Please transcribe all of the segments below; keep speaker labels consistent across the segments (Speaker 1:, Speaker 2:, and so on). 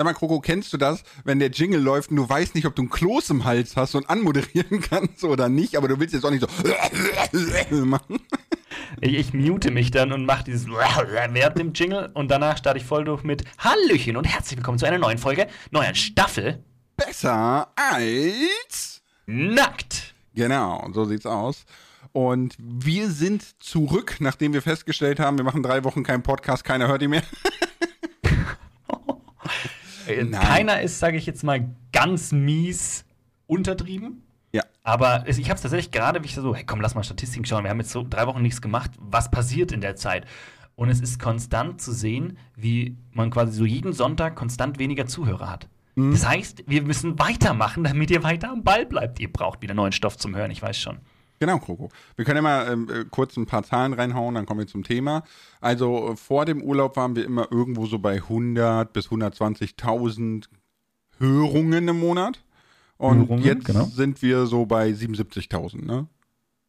Speaker 1: Sag mal, Kroko, kennst du das, wenn der Jingle läuft und du weißt nicht, ob du ein Kloß im Hals hast und anmoderieren kannst oder nicht, aber du willst jetzt auch nicht so machen?
Speaker 2: Ich, ich mute mich dann und mache dieses während dem Jingle und danach starte ich voll durch mit Hallöchen und herzlich willkommen zu einer neuen Folge, neuen Staffel.
Speaker 1: Besser als
Speaker 2: Nackt.
Speaker 1: Genau, so sieht's aus. Und wir sind zurück, nachdem wir festgestellt haben, wir machen drei Wochen keinen Podcast, keiner hört ihn mehr.
Speaker 2: Äh, Keiner ist, sage ich jetzt mal, ganz mies untertrieben.
Speaker 1: Ja.
Speaker 2: Aber ich habe es tatsächlich gerade, wie ich so, hey, komm, lass mal Statistiken schauen. Wir haben jetzt so drei Wochen nichts gemacht. Was passiert in der Zeit? Und es ist konstant zu sehen, wie man quasi so jeden Sonntag konstant weniger Zuhörer hat. Das heißt, wir müssen weitermachen, damit ihr weiter am Ball bleibt. Ihr braucht wieder neuen Stoff zum Hören, ich weiß schon.
Speaker 1: Genau, Kroko. Wir können ja mal ähm, äh, kurz ein paar Zahlen reinhauen, dann kommen wir zum Thema. Also äh, vor dem Urlaub waren wir immer irgendwo so bei 100 bis 120.000 Hörungen im Monat. Und
Speaker 2: Hörungen,
Speaker 1: jetzt
Speaker 2: genau.
Speaker 1: sind wir so bei 77.000, ne?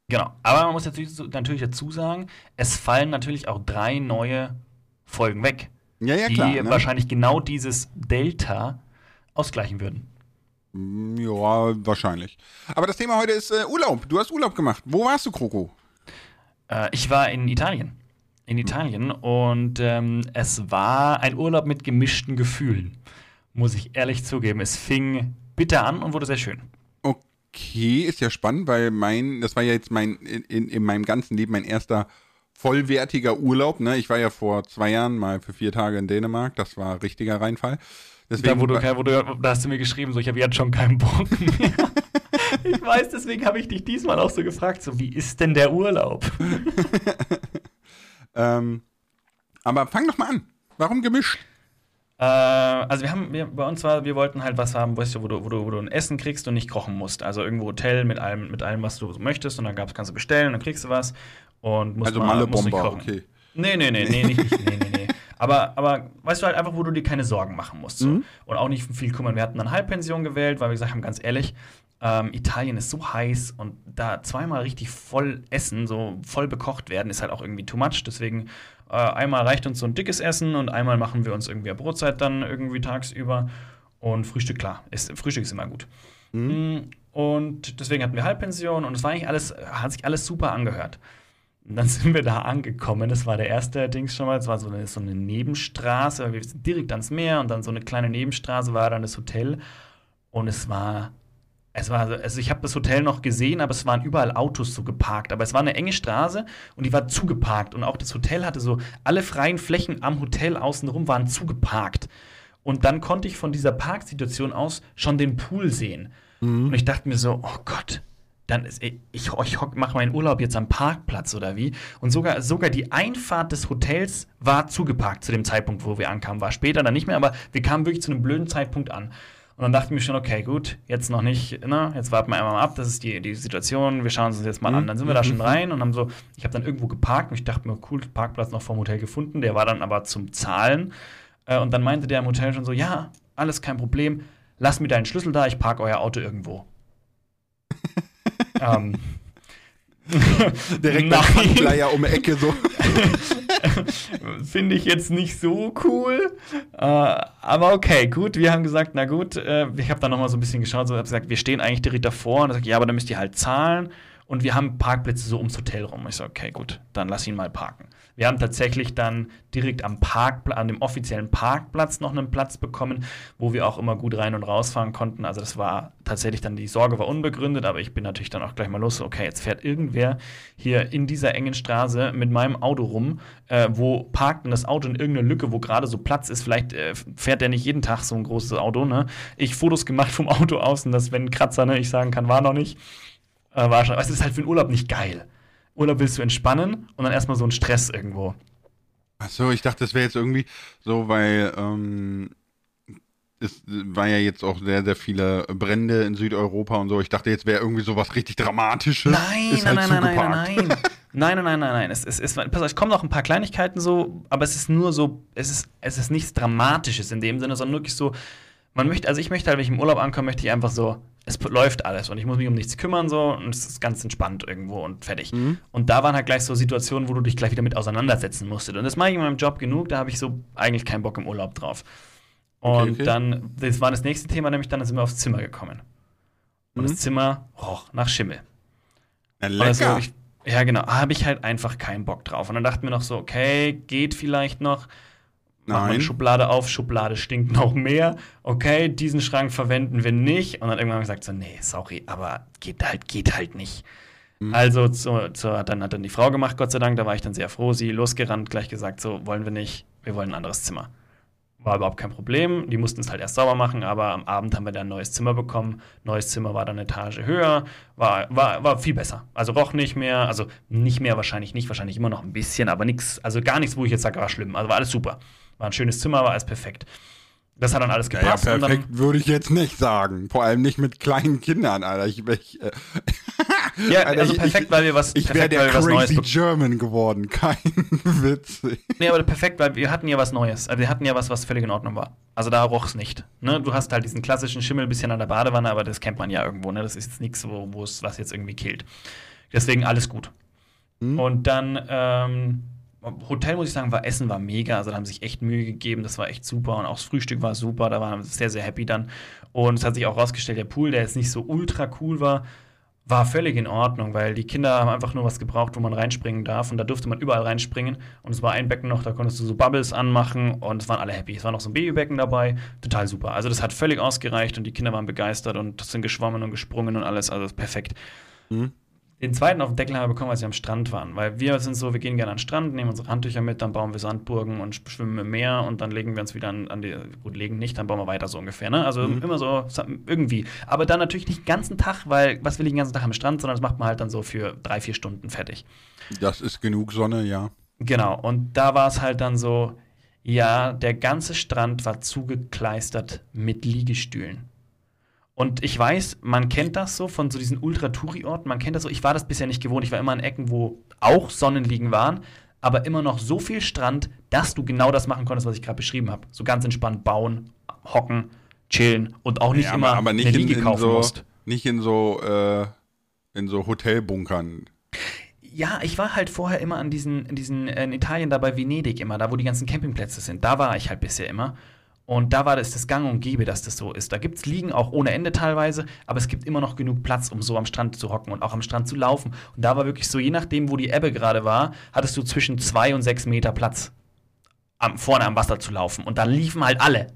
Speaker 2: Genau. Aber man muss natürlich, natürlich dazu sagen, es fallen natürlich auch drei neue Folgen weg.
Speaker 1: Ja, ja,
Speaker 2: die
Speaker 1: klar. Ne?
Speaker 2: wahrscheinlich genau dieses Delta ausgleichen würden.
Speaker 1: Mm, Ja, wahrscheinlich. Aber das Thema heute ist äh, Urlaub. Du hast Urlaub gemacht. Wo warst du, Kroko?
Speaker 2: Äh, ich war in Italien. In Italien und ähm, es war ein Urlaub mit gemischten Gefühlen. Muss ich ehrlich zugeben. Es fing bitter an und wurde sehr schön.
Speaker 1: Okay, ist ja spannend, weil mein, das war ja jetzt mein, in, in, in meinem ganzen Leben mein erster vollwertiger Urlaub. Ne? Ich war ja vor zwei Jahren mal für vier Tage in Dänemark. Das war richtiger Reinfall. Deswegen,
Speaker 2: Da, wo du, wo du, da hast du mir geschrieben, so ich habe jetzt schon keinen Bock mehr. ich weiß, deswegen habe ich dich diesmal auch so gefragt, so wie ist denn der Urlaub?
Speaker 1: ähm, aber fang doch mal an. Warum gemischt?
Speaker 2: Äh, also wir haben, wir, bei uns war, wir wollten halt was haben, weißt du, wo du, wo du, wo du ein Essen kriegst und nicht kochen musst. Also irgendwo Hotel mit allem, mit allem, was du so möchtest und dann gab's, kannst du bestellen und dann kriegst du was und musst
Speaker 1: Also
Speaker 2: mal-
Speaker 1: Malle
Speaker 2: musst nicht kochen.
Speaker 1: okay.
Speaker 2: Nee, nee, nee, nee, nicht, nicht nee, nee, nee. Aber, aber weißt du halt einfach, wo du dir keine Sorgen machen musst. So.
Speaker 1: Mhm.
Speaker 2: Und auch nicht viel kümmern. Wir hatten dann Halbpension gewählt, weil wir gesagt haben, ganz ehrlich, ähm, Italien ist so heiß und da zweimal richtig voll essen, so voll bekocht werden, ist halt auch irgendwie too much. Deswegen äh, einmal reicht uns so ein dickes Essen und einmal machen wir uns irgendwie eine Brotzeit dann irgendwie tagsüber. Und Frühstück, klar, ist, Frühstück ist immer gut. Mm, Und deswegen hatten wir Halbpension und es war eigentlich alles, hat sich alles super angehört. Und dann sind wir da angekommen. Das war der erste Dings schon mal. Es war so eine, so eine Nebenstraße. Wir sind direkt ans Meer und dann so eine kleine Nebenstraße war dann das Hotel. Und es war. Es war, also ich habe das Hotel noch gesehen, aber es waren überall Autos so geparkt. Aber es war eine enge Straße und die war zugeparkt. Und auch das Hotel hatte so, alle freien Flächen am Hotel außenrum waren zugeparkt. Und dann konnte ich von dieser Parksituation aus schon den Pool sehen. Und ich dachte mir so, oh Gott, dann ist, ich, ich, ich mache meinen Urlaub jetzt am Parkplatz oder wie? Und sogar, sogar die Einfahrt des Hotels war zugeparkt zu dem Zeitpunkt, wo wir ankamen. War später dann nicht mehr, aber wir kamen wirklich zu einem blöden Zeitpunkt an. Und dann dachte ich mir schon, okay, gut, jetzt noch nicht, ne, jetzt warten wir einmal mal ab, das ist die, die Situation, wir schauen uns das jetzt mal an. Dann sind wir da schon rein und haben so, ich habe dann irgendwo geparkt und ich dachte mir, cool, Parkplatz noch vom Hotel gefunden, der war dann aber zum Zahlen. Äh, und dann meinte der im Hotel schon so, ja, alles kein Problem, lass mir deinen Schlüssel da, ich parke euer Auto irgendwo. ähm,
Speaker 1: Direkt beim
Speaker 2: Nein.
Speaker 1: Pfandleier um die Ecke so.
Speaker 2: Finde ich jetzt nicht so cool. Äh, aber okay, gut. Wir haben gesagt, na gut. Äh, ich habe dann noch mal so ein bisschen geschaut. So, habe gesagt, wir stehen eigentlich direkt davor. Und er sagt, ja, aber dann müsst ihr halt zahlen. Und wir haben Parkplätze so ums Hotel rum. Ich so, okay, gut, dann lass ihn mal parken. Wir haben tatsächlich dann direkt am Parkplatz, an dem offiziellen Parkplatz noch einen Platz bekommen, wo wir auch immer gut rein und rausfahren konnten. Also das war tatsächlich dann, die Sorge war unbegründet, aber ich bin natürlich dann auch gleich mal los. Okay, jetzt fährt irgendwer hier in dieser engen Straße mit meinem Auto rum, äh, wo parkt denn das Auto in irgendeine Lücke, wo gerade so Platz ist. Vielleicht äh, fährt der nicht jeden Tag so ein großes Auto, ne? Ich Fotos gemacht vom Auto außen, dass wenn ein Kratzer, ne, ich sagen kann, war noch nicht. Äh, war schon. Aber Es ist halt für den Urlaub nicht geil. Urlaub willst du entspannen und dann erstmal so ein Stress irgendwo.
Speaker 1: Achso, ich dachte, das wäre jetzt irgendwie so, weil ähm, es war ja jetzt auch sehr, sehr viele Brände in Südeuropa und so. Ich dachte, jetzt wäre irgendwie so was richtig Dramatisches.
Speaker 2: Nein,
Speaker 1: Ist
Speaker 2: nein,
Speaker 1: halt
Speaker 2: nein, nein, nein. Nein, nein, nein, nein, nein. Es, es, es, pass auf, es kommen noch ein paar Kleinigkeiten so, aber es ist nur so, es ist, es ist nichts Dramatisches in dem Sinne, sondern wirklich so, man möchte, also ich möchte halt, wenn ich im Urlaub ankomme, möchte ich einfach so, es läuft alles und ich muss mich um nichts kümmern so und es ist ganz entspannt irgendwo und fertig. Und da waren halt gleich so Situationen, wo du dich gleich wieder mit auseinandersetzen musstest. Und das mache ich in meinem Job genug, da habe ich so eigentlich keinen Bock im Urlaub drauf. Und
Speaker 1: Okay, okay.
Speaker 2: dann, das war das nächste Thema, nämlich dann sind wir aufs Zimmer gekommen. Und
Speaker 1: Mhm.
Speaker 2: das Zimmer roch nach Schimmel.
Speaker 1: Na, lecker.
Speaker 2: also ich, ja, genau, habe ich halt einfach keinen Bock drauf. Und dann dachten wir noch so, okay, geht vielleicht noch.
Speaker 1: Nein.
Speaker 2: eine Schublade auf, Schublade stinkt noch mehr. Okay, diesen Schrank verwenden wir nicht. Und dann irgendwann gesagt, so, nee, sorry, aber geht halt, geht halt nicht.
Speaker 1: Mhm.
Speaker 2: Also zu, zu, hat, dann, hat dann die Frau gemacht, Gott sei Dank, da war ich dann sehr froh. Sie losgerannt, gleich gesagt, so, wollen wir nicht, wir wollen ein anderes Zimmer. War überhaupt kein Problem. Die mussten es halt erst sauber machen, aber am Abend haben wir dann ein neues Zimmer bekommen. Neues Zimmer war dann eine Etage höher, war, war, war viel besser. Also roch nicht mehr, also nicht mehr wahrscheinlich nicht, wahrscheinlich immer noch ein bisschen, aber nichts, also gar nichts, wo ich jetzt sage, war schlimm. Also war alles super. War ein schönes Zimmer, war alles perfekt. Das hat dann alles gepasst. und
Speaker 1: perfekt würde ich jetzt nicht sagen. Vor allem nicht mit kleinen Kindern, Alter. Ich, ich, äh,
Speaker 2: ja,
Speaker 1: Alter,
Speaker 2: also perfekt,
Speaker 1: ich,
Speaker 2: weil wir was,
Speaker 1: Ich wäre der crazy. German geworden. Kein Witz.
Speaker 2: Nee, aber perfekt, weil wir hatten ja was Neues. Also wir hatten ja was, was völlig in Ordnung war. Also da roch es nicht. Ne? Du hast halt diesen klassischen Schimmel ein bisschen an der Badewanne, aber das kennt man ja irgendwo. Ne? Das ist jetzt nichts, wo wo es was jetzt irgendwie killt. Deswegen alles gut.
Speaker 1: Hm?
Speaker 2: Und dann ähm, Hotel, muss ich sagen, war Essen war mega. Also da haben sich echt Mühe gegeben. Das war echt super. Und auch das Frühstück war super. Da waren wir sehr, sehr happy dann. Und es hat sich auch rausgestellt, der Pool, der jetzt nicht so ultra cool war, war völlig in Ordnung, weil die Kinder haben einfach nur was gebraucht, wo man reinspringen darf. Und da durfte man überall reinspringen. Und es war ein Becken noch, da konntest du so Bubbles anmachen und es waren alle happy. Es war noch so ein Babybecken dabei. Total super. Also das hat völlig ausgereicht und die Kinder waren begeistert und sind geschwommen und gesprungen und alles. Also perfekt.
Speaker 1: Hm?
Speaker 2: Den zweiten auf den Deckel haben wir bekommen, als wir am Strand waren. Weil wir sind so, wir gehen gerne an den Strand, nehmen unsere Handtücher mit, dann bauen wir Sandburgen und schwimmen im Meer und dann legen wir uns wieder an, an die, gut, legen nicht, dann bauen wir weiter so ungefähr. Ne? Also
Speaker 1: Mhm.
Speaker 2: immer so irgendwie. Aber dann natürlich nicht den ganzen Tag, weil was will ich den ganzen Tag am Strand, sondern das macht man halt dann so für drei, vier Stunden fertig.
Speaker 1: Das ist genug Sonne, ja.
Speaker 2: Genau, und da war es halt dann so, ja, der ganze Strand war zugekleistert mit Liegestühlen. Und ich weiß, man kennt das so von so diesen Ultra-Touri-Orten, man kennt das so, ich war das bisher nicht gewohnt, ich war immer in Ecken, wo auch Sonnenliegen waren, aber immer noch so viel Strand, dass du genau das machen konntest, was ich gerade beschrieben habe. So ganz entspannt bauen, hocken, chillen und auch nicht
Speaker 1: ja,
Speaker 2: immer
Speaker 1: aber, nicht,
Speaker 2: eine
Speaker 1: in,
Speaker 2: Liege
Speaker 1: in
Speaker 2: kaufen
Speaker 1: so,
Speaker 2: musst.
Speaker 1: nicht in so, äh, in so Hotelbunkern.
Speaker 2: Ja, ich war halt vorher immer an diesen, in diesen, äh, in Italien da bei Venedig immer, da wo die ganzen Campingplätze sind. Da war ich halt bisher immer. Und da war das das Gang und Gäbe, dass das so ist. Da gibt es Liegen auch ohne Ende teilweise, aber es gibt immer noch genug Platz, um so am Strand zu hocken und auch am Strand zu laufen. Und da war wirklich so, je nachdem, wo die Ebbe gerade war, hattest du zwischen zwei und sechs Meter Platz, am, vorne am Wasser zu laufen. Und da liefen halt alle.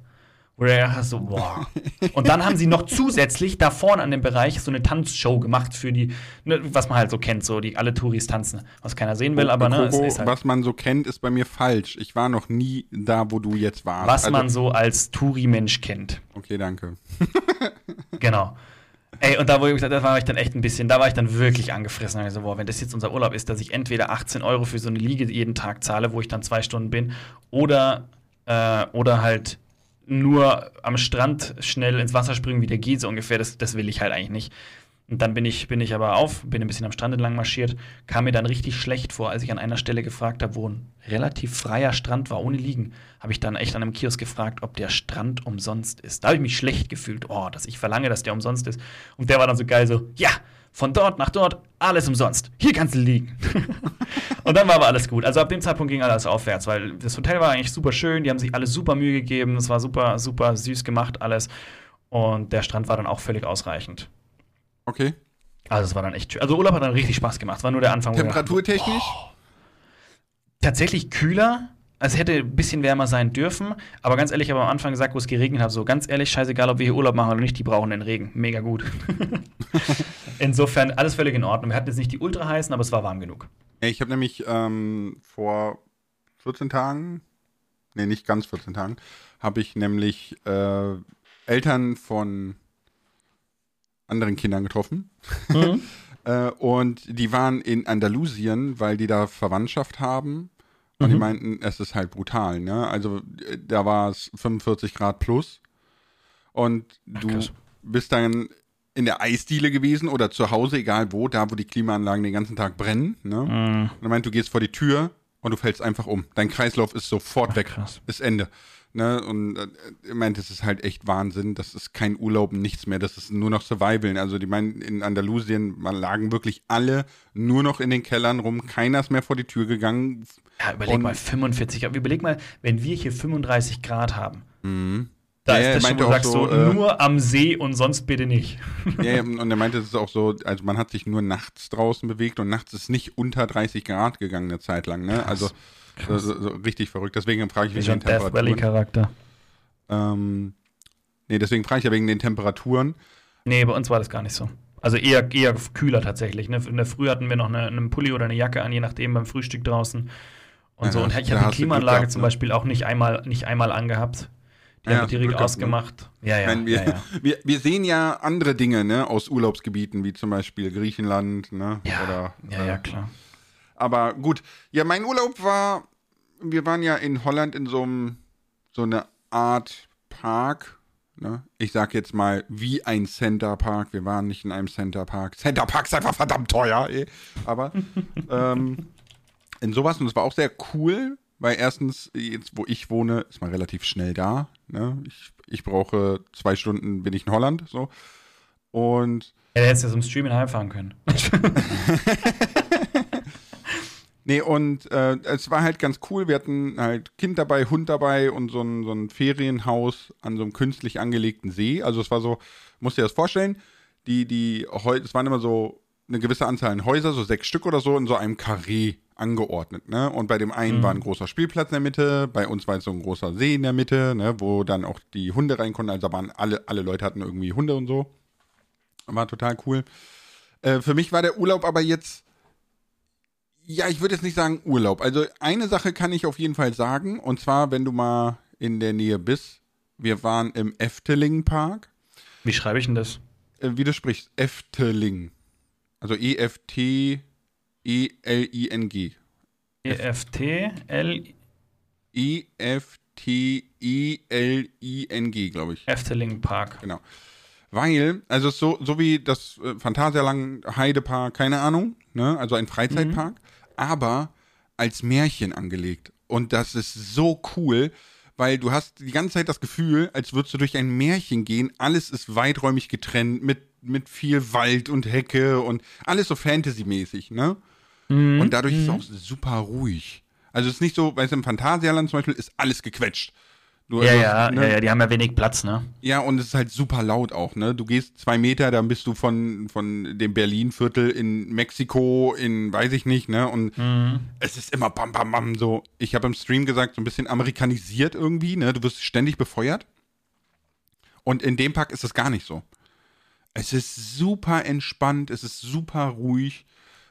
Speaker 2: Wo hast, so, boah. Und dann haben sie noch zusätzlich da vorne an dem Bereich so eine Tanzshow gemacht für die, ne, was man halt so kennt, so die alle Touris tanzen, was keiner sehen will, aber ne, ist halt,
Speaker 1: was man so kennt, ist bei mir falsch. Ich war noch nie da, wo du jetzt warst.
Speaker 2: was
Speaker 1: Also-
Speaker 2: man so als Touri-Mensch kennt.
Speaker 1: Okay, danke.
Speaker 2: Genau. Ey, und da, wo ich gesagt, da war ich dann echt ein bisschen, da war ich dann wirklich angefressen. Also, boah, wenn das jetzt unser Urlaub ist, dass ich entweder 18 Euro für so eine Liege jeden Tag zahle, wo ich dann zwei Stunden bin, oder, äh, oder halt nur am Strand schnell ins Wasser springen, wie der geht, so ungefähr, das, das will ich halt eigentlich nicht. Und dann bin ich, bin ich aber auf, bin ein bisschen am Strand entlang marschiert, kam mir dann richtig schlecht vor, als ich an einer Stelle gefragt habe, wo ein relativ freier Strand war, ohne Liegen. Habe ich dann echt an einem Kiosk gefragt, ob der Strand umsonst ist. Da habe ich mich schlecht gefühlt, oh, dass ich verlange, dass der umsonst ist. Und der war dann so geil, so, ja, von dort nach dort, alles umsonst. Hier kannst du liegen. und dann war aber alles gut. Also ab dem Zeitpunkt ging alles aufwärts, weil das Hotel war eigentlich super schön, die haben sich alle super Mühe gegeben, es war super, super süß gemacht, alles. Und der Strand war dann auch völlig ausreichend.
Speaker 1: Okay.
Speaker 2: Also es war dann echt schön. Also Urlaub hat dann richtig Spaß gemacht. Es war nur der Anfang.
Speaker 1: Temperaturtechnisch?
Speaker 2: Tatsächlich kühler. Es hätte ein bisschen wärmer sein dürfen. Aber ganz ehrlich, ich habe am Anfang gesagt, wo es geregnet hat, so ganz ehrlich, scheißegal, ob wir hier Urlaub machen oder nicht, die brauchen den Regen. Mega gut. Insofern alles völlig in Ordnung. Wir hatten jetzt nicht die ultra heißen, aber es war warm genug.
Speaker 1: Ich habe nämlich ähm, vor 14 Tagen, nee, nicht ganz 14 Tagen, habe ich nämlich äh, Eltern von anderen Kindern getroffen. Äh, und die waren in Andalusien, weil die da Verwandtschaft haben. Und die
Speaker 2: Mhm.
Speaker 1: meinten, es ist halt brutal, ne? Also äh, da war es 45 Grad plus. Und du
Speaker 2: krass.
Speaker 1: bist dann in der Eisdiele gewesen oder zu Hause, egal wo, da wo die Klimaanlagen den ganzen Tag brennen. Ne?
Speaker 2: Mhm.
Speaker 1: Und er meint, du gehst vor die Tür und du fällst einfach um. Dein Kreislauf ist sofort weg.
Speaker 2: krass.
Speaker 1: Ist Ende. Ne? Und äh, er meint, das ist halt echt Wahnsinn. Das ist kein Urlaub, nichts mehr. Das ist nur noch Survival. Also die meinen, in Andalusien man lagen wirklich alle nur noch in den Kellern rum. Keiner ist mehr vor die Tür gegangen.
Speaker 2: Ja, überleg
Speaker 1: Und-
Speaker 2: mal, 45 Grad. Überleg mal, wenn wir hier 35 Grad haben.
Speaker 1: Mhm.
Speaker 2: Da
Speaker 1: Ja, er
Speaker 2: ist das schon, du sagst
Speaker 1: so, äh,
Speaker 2: nur am See und sonst bitte nicht.
Speaker 1: Ja, ja, und er meinte, es ist auch so, also man hat sich nur nachts draußen bewegt und nachts ist nicht unter 30 Grad gegangen eine Zeit lang, ne? Also so, so, so richtig verrückt. Deswegen frage ich wegen den
Speaker 2: Death Valley
Speaker 1: Temperaturen.
Speaker 2: Charakter.
Speaker 1: Ähm, nee, deswegen frage ich ja wegen den Temperaturen.
Speaker 2: Nee, bei uns war das gar nicht so. Also eher, eher kühler tatsächlich. Ne? In der Früh hatten wir noch eine, einen Pulli oder eine Jacke an, je nachdem beim Frühstück draußen. Und
Speaker 1: Ja,
Speaker 2: so. Und ich habe
Speaker 1: hast
Speaker 2: die Klimaanlage
Speaker 1: gehabt,
Speaker 2: zum
Speaker 1: ne?
Speaker 2: Beispiel auch nicht einmal, nicht einmal angehabt. Die
Speaker 1: Ja,
Speaker 2: haben wir direkt
Speaker 1: Glück ne?
Speaker 2: ausgemacht. Ja, ja,
Speaker 1: Wenn wir,
Speaker 2: ja, ja.
Speaker 1: Wir, wir sehen ja andere Dinge, ne, aus Urlaubsgebieten, wie zum Beispiel Griechenland, ne?
Speaker 2: Ja,
Speaker 1: Oder,
Speaker 2: ja,
Speaker 1: äh,
Speaker 2: ja, klar.
Speaker 1: Aber gut, ja, mein Urlaub war, wir waren ja in Holland in so einem, so eine Art Park. Ne? Ich sag jetzt mal, wie ein Center Park. Wir waren nicht in einem Center Park. Center Park ist einfach verdammt teuer, ey. Aber ähm, in sowas, und es war auch sehr cool, weil erstens, jetzt wo ich wohne, ist man relativ schnell da. Ne? Ich, ich brauche zwei Stunden, bin ich in Holland. So. Und
Speaker 2: Ja, der hätte ja zum Streamen heimfahren können.
Speaker 1: Nee, und äh, es war halt ganz cool. Wir hatten halt Kind dabei, Hund dabei und so ein, so ein Ferienhaus an so einem künstlich angelegten See. Also es war so, musst dir das vorstellen, die, die, es waren immer so eine gewisse Anzahl an Häuser, so sechs Stück oder so, in so einem Karree angeordnet, ne? Und bei dem einen war ein großer Spielplatz in der Mitte, bei uns war jetzt so ein großer See in der Mitte, ne, wo dann auch die Hunde rein konnten. Also da waren alle, alle Leute hatten irgendwie Hunde und so. War total cool. Äh, für mich war der Urlaub aber jetzt ja, ich würde jetzt nicht sagen Urlaub. Also eine Sache kann ich auf jeden Fall sagen. Und zwar, wenn du mal in der Nähe bist. Wir waren im Efteling Park.
Speaker 2: Wie schreibe ich denn das?
Speaker 1: Äh, wie du sprichst, Efteling. Also E E-F-T-E-L-I-N-G.
Speaker 2: E E-F-T-L
Speaker 1: E E-F-T-E-L-I-N-G, glaube ich.
Speaker 2: Efteling Park.
Speaker 1: Genau. Weil, also so, so wie das äh, Phantasialand Heidepark, keine Ahnung, ne? also ein Freizeitpark, aber als Märchen angelegt. Und das ist so cool, weil du hast die ganze Zeit das Gefühl, als würdest du durch ein Märchen gehen. Alles ist weiträumig getrennt mit, mit viel Wald und Hecke und alles so Fantasy-mäßig, ne? Und dadurch ist es auch super ruhig. Also es ist nicht so, weißt du, im Phantasialand zum Beispiel ist alles gequetscht. Du,
Speaker 2: Ja,
Speaker 1: also,
Speaker 2: ja,
Speaker 1: ne?
Speaker 2: ja, ja, die haben ja wenig Platz, ne?
Speaker 1: Ja, und es ist halt super laut auch, ne? Du gehst zwei Meter, dann bist du von, von dem Berlin-Viertel in Mexiko, in weiß ich nicht, ne? Und es ist immer bam, bam, bam, so. Ich habe im Stream gesagt, so ein bisschen amerikanisiert irgendwie, ne? Du wirst ständig befeuert. Und in dem Park ist es gar nicht so. Es ist super entspannt, es ist super ruhig.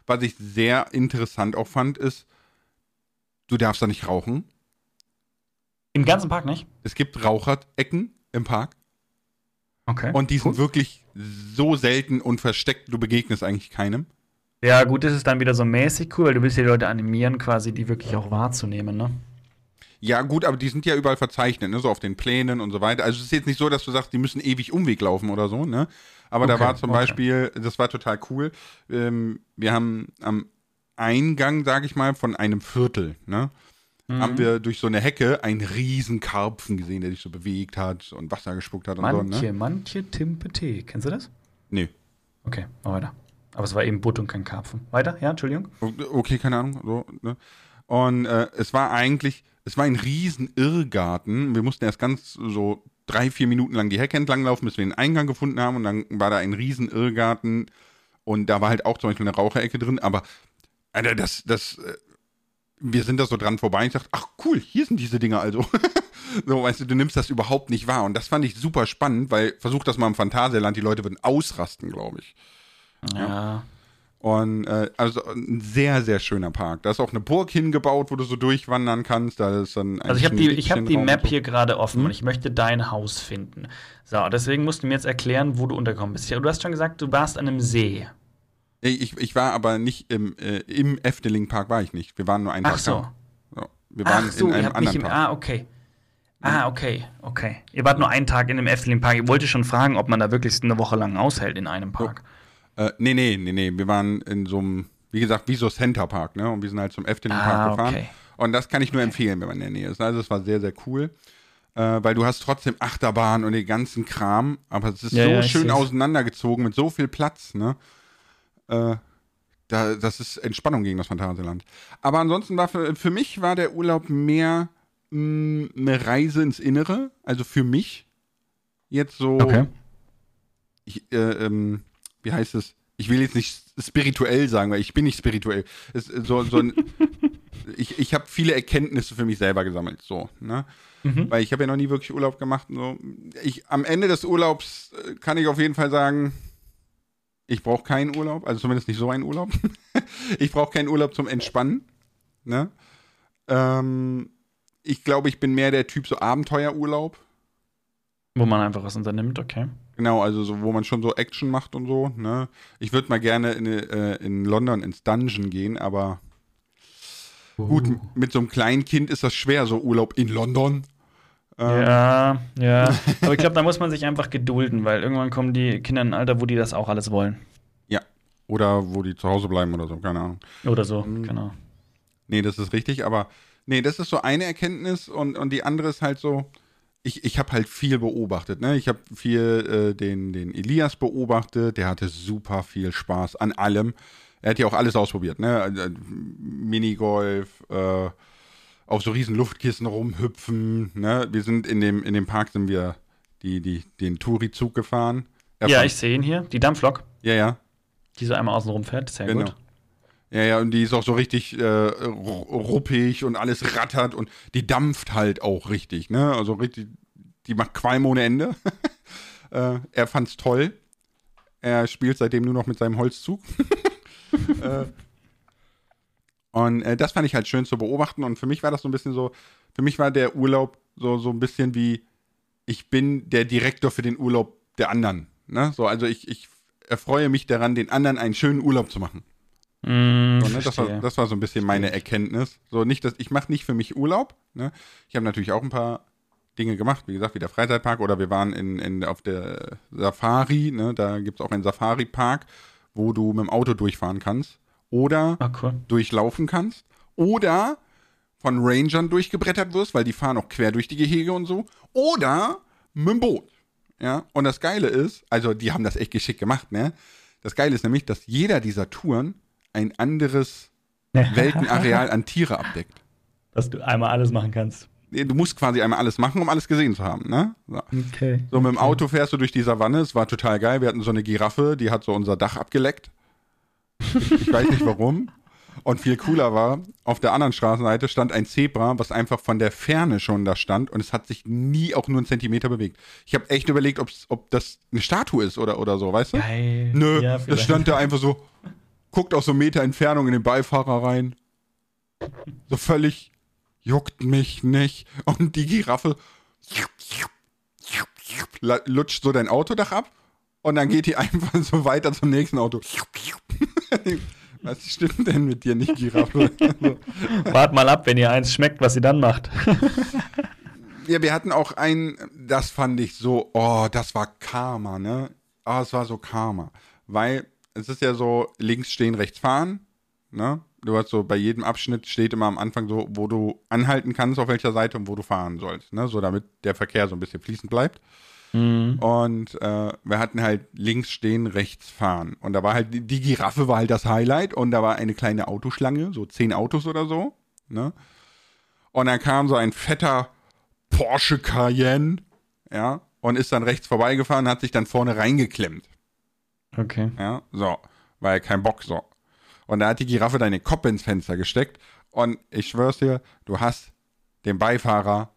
Speaker 1: Was ich sehr interessant auch fand, ist, du darfst da nicht rauchen.
Speaker 2: Im ganzen Park nicht?
Speaker 1: Es gibt Raucherecken im Park.
Speaker 2: Okay.
Speaker 1: Und die sind wirklich so selten und versteckt, du begegnest eigentlich keinem.
Speaker 2: ja, gut, das ist dann wieder so mäßig cool, weil du willst die Leute animieren, quasi die wirklich auch wahrzunehmen, ne?
Speaker 1: Ja, gut, aber die sind ja überall verzeichnet, ne? so auf den Plänen und so weiter. Also es ist jetzt nicht so, dass du sagst, die müssen ewig Umweg laufen oder so, ne? Aber da
Speaker 2: Okay,
Speaker 1: war zum
Speaker 2: okay.
Speaker 1: Beispiel, das war total cool. Ähm, wir haben am Eingang, sage ich mal, von einem Viertel, ne?
Speaker 2: Mhm.
Speaker 1: Haben wir durch so eine Hecke einen riesen Karpfen gesehen, der sich so bewegt hat und Wasser gespuckt hat und
Speaker 2: Manche,
Speaker 1: so, ne?
Speaker 2: manche Timpe Tee. Kennst du das?
Speaker 1: Nee.
Speaker 2: Okay, mal weiter. Aber es war eben Butt und kein Karpfen. Weiter? Ja, Entschuldigung.
Speaker 1: Okay, keine Ahnung. So, ne? Und äh, es war eigentlich, es war ein riesen Irrgarten. Wir mussten erst ganz so drei, vier Minuten lang die Hecke entlang laufen, bis wir den Eingang gefunden haben. Und dann war da ein riesen Irrgarten. Und da war halt auch zum Beispiel eine Raucherecke drin. Aber, Alter, das, das, äh, wir sind da so dran vorbei. Ich dachte, ach cool, hier sind diese Dinger also. so, weißt du, du nimmst das überhaupt nicht wahr. Und das fand ich super spannend, weil versuch das mal im Phantasialand, die Leute würden ausrasten, glaube ich.
Speaker 2: Ja.
Speaker 1: Und äh, also ein sehr, sehr schöner Park. Da ist auch eine Burg hingebaut, wo du so durchwandern kannst. Da ist dann
Speaker 2: Also ich habe die, ich hab die Map
Speaker 1: so.
Speaker 2: hier gerade offen
Speaker 1: Mhm.
Speaker 2: und ich möchte dein Haus finden. So, deswegen musst du mir jetzt erklären, wo du untergekommen bist. Ja, Du hast schon gesagt, du warst an einem See.
Speaker 1: Ich, ich war aber nicht im, äh, im Efteling Park, war ich nicht. Wir waren nur einen
Speaker 2: Ach
Speaker 1: Tag
Speaker 2: so.
Speaker 1: So, wir waren
Speaker 2: Ach so,
Speaker 1: in einem
Speaker 2: habt nicht
Speaker 1: anderen
Speaker 2: im.
Speaker 1: Park.
Speaker 2: Ah, okay. Ah, okay, okay. Ihr wart nur einen Tag in dem Efteling Park. Ich wollte schon fragen, ob man da wirklich eine Woche lang aushält in einem Park.
Speaker 1: Äh, nee, nee, nee, nee. Wir waren in so einem, wie gesagt, wie so Center Park, ne? Und wir sind halt zum Efteling Park
Speaker 2: Ah,
Speaker 1: gefahren.
Speaker 2: okay.
Speaker 1: Und das kann ich nur empfehlen, wenn man in der Nähe ist. Also es war sehr, sehr cool. Äh, weil du hast trotzdem Achterbahn und den ganzen Kram, aber es ist
Speaker 2: Ja,
Speaker 1: so
Speaker 2: ja,
Speaker 1: schön
Speaker 2: seh's.
Speaker 1: auseinandergezogen mit so viel Platz, ne? Äh, da, das ist Entspannung gegen das Phantasialand. Aber ansonsten war für, für mich war der Urlaub mehr mh, eine Reise ins Innere, also für mich. jetzt so,
Speaker 2: Okay.
Speaker 1: ich, äh, ähm, wie heißt es? Ich will jetzt nicht spirituell sagen, weil ich bin nicht spirituell. Es, ist so, so ein, ich ich habe viele Erkenntnisse für mich selber gesammelt, so, ne?
Speaker 2: Mhm.
Speaker 1: Weil ich habe ja noch nie wirklich Urlaub gemacht. So. Ich, am Ende des Urlaubs äh, kann ich auf jeden Fall sagen, ich brauche keinen Urlaub, also zumindest nicht so einen Urlaub. ich brauche keinen Urlaub zum Entspannen. Ne? Ähm, ich glaube, ich bin mehr der Typ so Abenteuerurlaub.
Speaker 2: Wo man einfach was unternimmt, okay.
Speaker 1: Genau, also so, wo man schon so Action macht und so. Ne? Ich würde mal gerne in, äh, in London ins Dungeon gehen, aber gut, m- mit so einem kleinen Kind ist das schwer, so Urlaub in London. Ähm,
Speaker 2: Ja, ja. Aber ich glaube, da muss man sich einfach gedulden, weil irgendwann kommen die Kinder in ein Alter, wo die das auch alles wollen.
Speaker 1: Oder wo die zu Hause bleiben oder so, keine Ahnung.
Speaker 2: Oder so,
Speaker 1: Mhm.
Speaker 2: genau.
Speaker 1: Nee, das ist richtig, aber nee, das ist so eine Erkenntnis und, und die andere ist halt so, ich, ich habe halt viel beobachtet, ne? Ich habe viel äh, den, den Elias beobachtet, der hatte super viel Spaß an allem. Er hat ja auch alles ausprobiert, ne? Äh, Minigolf, äh, auf so riesen Luftkissen rumhüpfen, ne? Wir sind in dem, in dem Park sind wir die, die, den Touri-Zug gefahren. Er
Speaker 2: Ja, ich sehe ihn hier. Die Dampflok,
Speaker 1: ja, ja.
Speaker 2: die so einmal außen rum fährt. Sehr
Speaker 1: Genau.
Speaker 2: gut.
Speaker 1: Ja, ja, und die ist auch so richtig äh, ru- ruppig und alles rattert und die dampft halt auch richtig, ne? Also richtig, die macht Qualm ohne Ende. äh, er fand's toll. Er spielt seitdem nur noch mit seinem Holzzug. äh, und äh, das fand ich halt schön zu beobachten und für mich war das so ein bisschen so, für mich war der Urlaub so, so ein bisschen wie, ich bin der Direktor für den Urlaub der anderen, ne? So, also ich, ich erfreue mich daran, den anderen einen schönen Urlaub zu machen.
Speaker 2: Mm,
Speaker 1: So, ne? das, war, das war so ein bisschen meine Erkenntnis. So nicht, dass ich mache nicht für mich Urlaub. Ne? Ich habe natürlich auch ein paar Dinge gemacht, wie gesagt, wie der Freizeitpark oder wir waren in, in, auf der Safari. Ne? Da gibt es auch einen Safari-Park, wo du mit dem Auto durchfahren kannst oder
Speaker 2: Ah, cool.
Speaker 1: durchlaufen kannst oder von Rangern durchgebrettert wirst, weil die fahren auch quer durch die Gehege und so oder mit dem Boot. Ja, und das Geile ist, also die haben das echt geschickt gemacht, ne? Das Geile ist nämlich, dass jeder dieser Touren ein anderes Weltenareal an Tiere abdeckt.
Speaker 2: Dass du einmal alles machen kannst.
Speaker 1: Du musst quasi einmal alles machen, um alles gesehen zu haben, ne? So.
Speaker 2: Okay.
Speaker 1: So, mit dem Auto fährst du durch die Savanne, es war total geil. Wir hatten so eine Giraffe, die hat so unser Dach abgeleckt. Ich, weiß nicht warum. Und viel cooler war, auf der anderen Straßenseite stand ein Zebra, was einfach von der Ferne schon da stand und es hat sich nie auch nur einen Zentimeter bewegt. Ich habe echt überlegt, ob das eine Statue ist oder, oder so, weißt du?
Speaker 2: Geil.
Speaker 1: Nö,
Speaker 2: Ja,
Speaker 1: das stand da einfach so, guckt aus so Meter Entfernung in den Beifahrer rein. So völlig juckt mich nicht. Und die Giraffe lutscht so dein Autodach ab und dann geht die einfach so weiter zum nächsten Auto. Was stimmt denn mit dir nicht, Giraffe? So.
Speaker 2: Wart mal ab, wenn ihr eins schmeckt, was sie dann macht.
Speaker 1: Ja, wir hatten auch ein, das fand ich so, oh, das war Karma, ne? Ah, es war so Karma. Weil es ist ja so, links stehen, rechts fahren, ne? Du hast so, bei jedem Abschnitt steht immer am Anfang so, wo du anhalten kannst, auf welcher Seite und wo du fahren sollst, ne? So damit der Verkehr so ein bisschen fließend bleibt.
Speaker 2: Mhm.
Speaker 1: Und äh, wir hatten halt links stehen, rechts fahren. Und da war halt, die- Giraffe war halt das Highlight und da war eine kleine Autoschlange, so zehn Autos oder so. Ne? Und dann kam so ein fetter Porsche Cayenne, ja, und ist dann rechts vorbeigefahren, hat sich dann vorne reingeklemmt.
Speaker 2: Okay.
Speaker 1: Ja, so, weil kein Bock so. Und da hat die Giraffe deine Kopf ins Fenster gesteckt und ich schwör's dir, du hast den Beifahrer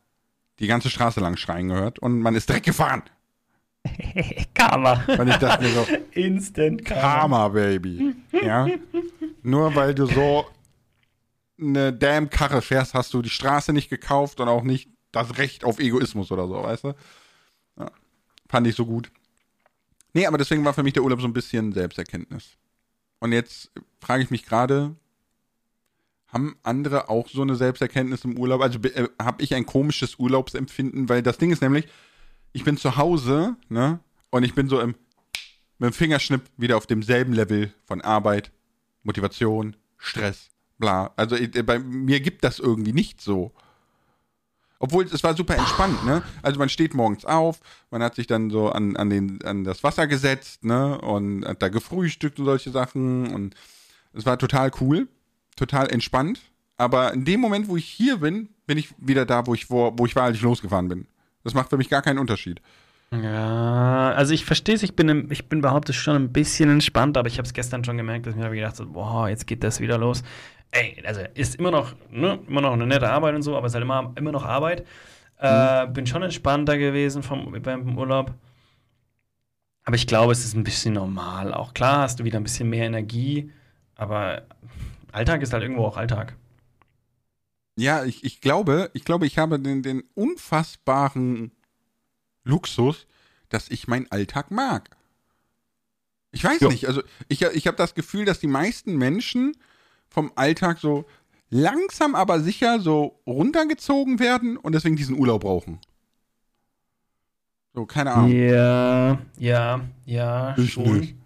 Speaker 1: die ganze Straße lang schreien gehört und man ist direkt gefahren.
Speaker 2: Karma.
Speaker 1: Und ich dachte mir so,
Speaker 2: Instant Karma.
Speaker 1: Karma, Baby. Ja. Nur weil du so eine damn Karre fährst, hast du die Straße nicht gekauft und auch nicht das Recht auf Egoismus oder so, weißt du? Ja. Fand ich so gut. Nee, aber deswegen war für mich der Urlaub so ein bisschen Selbsterkenntnis. Und jetzt frage ich mich gerade, haben andere auch so eine Selbsterkenntnis im Urlaub? Also äh, habe ich ein komisches Urlaubsempfinden? Weil das Ding ist nämlich, ich bin zu Hause, ne? Und ich bin so im mit dem Fingerschnipp wieder auf demselben Level von Arbeit, Motivation, Stress, bla. Also äh, bei mir gibt das irgendwie nicht so. Obwohl es war super entspannt, ne? Also man steht morgens auf, man hat sich dann so an, an, den, an das Wasser gesetzt, ne? Und hat da gefrühstückt und solche Sachen. Und es war total cool, total entspannt. Aber in dem Moment, wo ich hier bin, bin ich wieder da, wo ich, wo, wo ich war, als ich losgefahren bin. Das macht für mich gar keinen Unterschied.
Speaker 2: Ja, also ich verstehe es, ich bin, ich bin behauptet schon ein bisschen entspannt, aber ich habe es gestern schon gemerkt, dass ich mir gedacht habe, boah, jetzt geht das wieder los. Ey, also ist immer noch, ne, immer noch eine nette Arbeit und so, aber es ist halt immer, immer noch Arbeit. Äh, mhm. bin schon entspannter gewesen vom, beim Urlaub. Aber ich glaube, es ist ein bisschen normal. Auch klar hast du wieder ein bisschen mehr Energie, aber Alltag ist halt irgendwo auch Alltag.
Speaker 1: Ja, ich, ich glaube, ich glaube, ich habe den, den unfassbaren Luxus, dass ich meinen Alltag mag. Ich weiß jo. nicht, also ich, ich habe das Gefühl, dass die meisten Menschen vom Alltag so langsam aber sicher so runtergezogen werden und deswegen diesen Urlaub brauchen. So, keine Ahnung.
Speaker 2: Ja, ja, ja, ich schon. Nicht.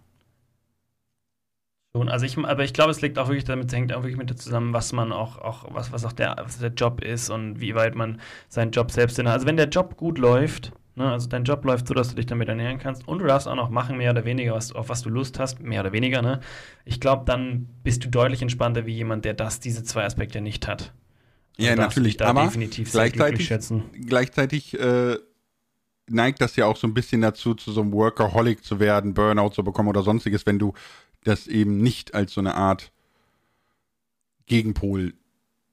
Speaker 2: Schon, also ich, aber ich glaube, es liegt auch wirklich damit, hängt auch wirklich mit zusammen, was man auch, auch was, was auch der, was der Job ist und wie weit man seinen Job selbst in. Also wenn der Job gut läuft, ne, also dein Job läuft so, dass du dich damit ernähren kannst und du darfst auch noch machen, mehr oder weniger, was, auf was du Lust hast, mehr oder weniger, ne? Ich glaube, dann bist du deutlich entspannter wie jemand, der das, diese zwei Aspekte nicht hat.
Speaker 1: Und ja, natürlich, da aber
Speaker 2: definitiv
Speaker 1: gleichzeitig,
Speaker 2: schätzen.
Speaker 1: gleichzeitig äh, neigt das ja auch so ein bisschen dazu, zu so einem Workaholic zu werden, Burnout zu bekommen oder sonstiges, wenn du das eben nicht als so eine Art Gegenpol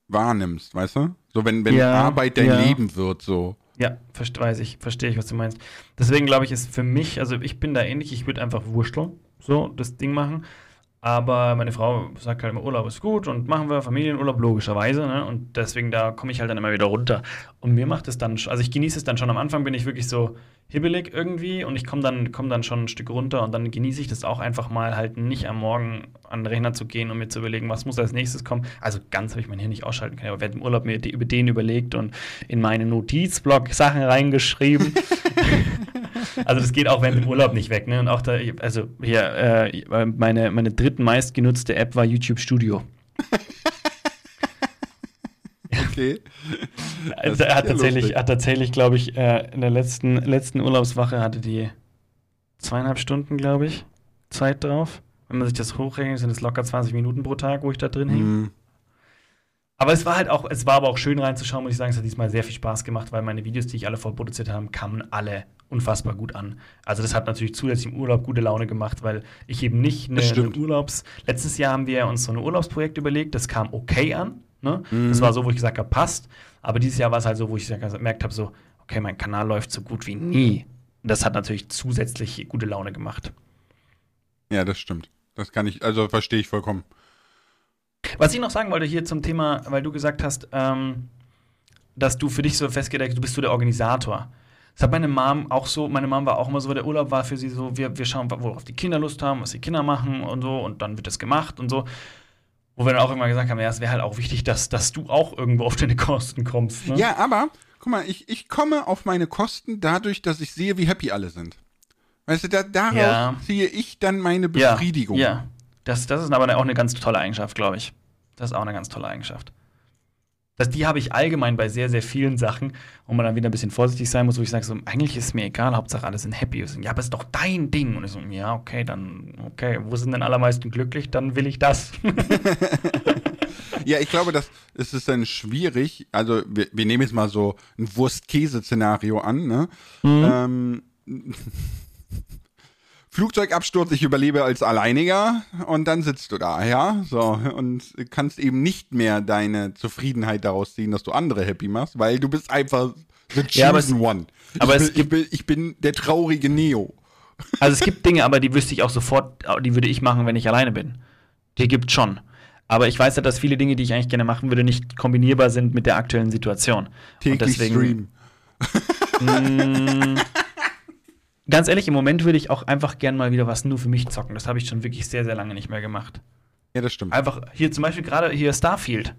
Speaker 1: wahrnimmst, weißt du? So, wenn, wenn ja, Arbeit dein ja. Leben wird, so.
Speaker 2: Ja, weiß ich, verstehe ich, was du meinst. Deswegen glaube ich, ist für mich, also ich bin da ähnlich, ich würde einfach wursteln, so das Ding machen. Aber meine Frau sagt halt immer, Urlaub ist gut und machen wir Familienurlaub logischerweise. Ne? Und deswegen da komme ich halt dann immer wieder runter. Und mir macht es dann, also ich genieße es dann schon. Am Anfang bin ich wirklich so hibbelig irgendwie und ich komme dann, komm dann schon ein Stück runter und dann genieße ich das auch einfach mal halt nicht am Morgen an den Rechner zu gehen und mir zu überlegen, was muss als nächstes kommen. Also ganz habe ich mein Hirn nicht ausschalten können, aber während im Urlaub mir über den überlegt und in meinen Notizblock Sachen reingeschrieben. Also das geht auch während dem Urlaub nicht weg. Ne? Und auch da, also hier, äh, meine, meine dritten meistgenutzte App war YouTube Studio.
Speaker 1: okay.
Speaker 2: Also, hat, tatsächlich, hat tatsächlich, glaube ich, äh, in der letzten, letzten Urlaubswoche hatte die zweieinhalb Stunden, glaube ich, Zeit drauf. Wenn man sich das hochrechnet, sind es locker 20 Minuten pro Tag, wo ich da drin hänge. Mm. Aber es war halt auch, es war aber auch schön reinzuschauen, muss ich sagen. Es hat diesmal sehr viel Spaß gemacht, weil meine Videos, die ich alle vorproduziert habe, kamen alle unfassbar gut an. Also das hat natürlich zusätzlich im Urlaub gute Laune gemacht, weil ich eben nicht eine, eine Urlaubs... Letztes Jahr haben wir uns so ein Urlaubsprojekt überlegt, das kam okay an. Ne? Mhm. Das war so, wo ich gesagt habe, passt. Aber dieses Jahr war es halt so, wo ich gemerkt habe, so, okay, mein Kanal läuft so gut wie nie. Und das hat natürlich zusätzlich gute Laune gemacht.
Speaker 1: Ja, das stimmt. Das kann ich, also verstehe ich vollkommen.
Speaker 2: Was ich noch sagen wollte hier zum Thema, weil du gesagt hast, ähm, dass du für dich so festgelegt, du bist so der Organisator. Das hat meine Mom auch so, meine Mom war auch immer so, der Urlaub war für sie so, wir, wir schauen, worauf die Kinder Lust haben, was die Kinder machen und so und dann wird das gemacht und so. Wo wir dann auch immer gesagt haben, ja, es wäre halt auch wichtig, dass, dass du auch irgendwo auf deine Kosten kommst. Ne?
Speaker 1: Ja, aber, guck mal, ich, ich komme auf meine Kosten dadurch, dass ich sehe, wie happy alle sind. Weißt du, da, daraus ja. ziehe ich dann meine Befriedigung.
Speaker 2: Ja, ja. Das, das ist aber auch eine ganz tolle Eigenschaft, glaube ich. Das ist auch eine ganz tolle Eigenschaft. Das, die habe ich allgemein bei sehr, sehr vielen Sachen, wo man dann wieder ein bisschen vorsichtig sein muss, wo ich sage, so, eigentlich ist es mir egal, Hauptsache alle sind happy. So, ja, aber es ist doch dein Ding. Und ich so, ja, okay, dann, okay, wo sind denn allermeisten glücklich? Dann will ich das.
Speaker 1: ja, ich glaube, das, ist dann schwierig. Also, wir, wir nehmen jetzt mal so ein Wurst-Käse-Szenario an, ne? Mhm. Ähm, Flugzeugabsturz, ich überlebe als Alleiniger und dann sitzt du da, ja, so und kannst eben nicht mehr deine Zufriedenheit daraus ziehen, dass du andere happy machst, weil du bist einfach the chosen ja, aber one.
Speaker 2: Aber
Speaker 1: ich,
Speaker 2: es
Speaker 1: bin, gibt, ich, bin, ich bin der traurige Neo.
Speaker 2: Also es gibt Dinge, aber die wüsste ich auch sofort, die würde ich machen, wenn ich alleine bin. Die gibt schon. Aber ich weiß ja, dass viele Dinge, die ich eigentlich gerne machen würde, nicht kombinierbar sind mit der aktuellen Situation.
Speaker 1: Täglich und deswegen, Stream.
Speaker 2: Mh, ganz ehrlich, im Moment würde ich auch einfach gern mal wieder was nur für mich zocken. Das habe ich schon wirklich sehr, sehr lange nicht mehr gemacht.
Speaker 1: Ja, das stimmt.
Speaker 2: Einfach hier zum Beispiel gerade hier Starfield.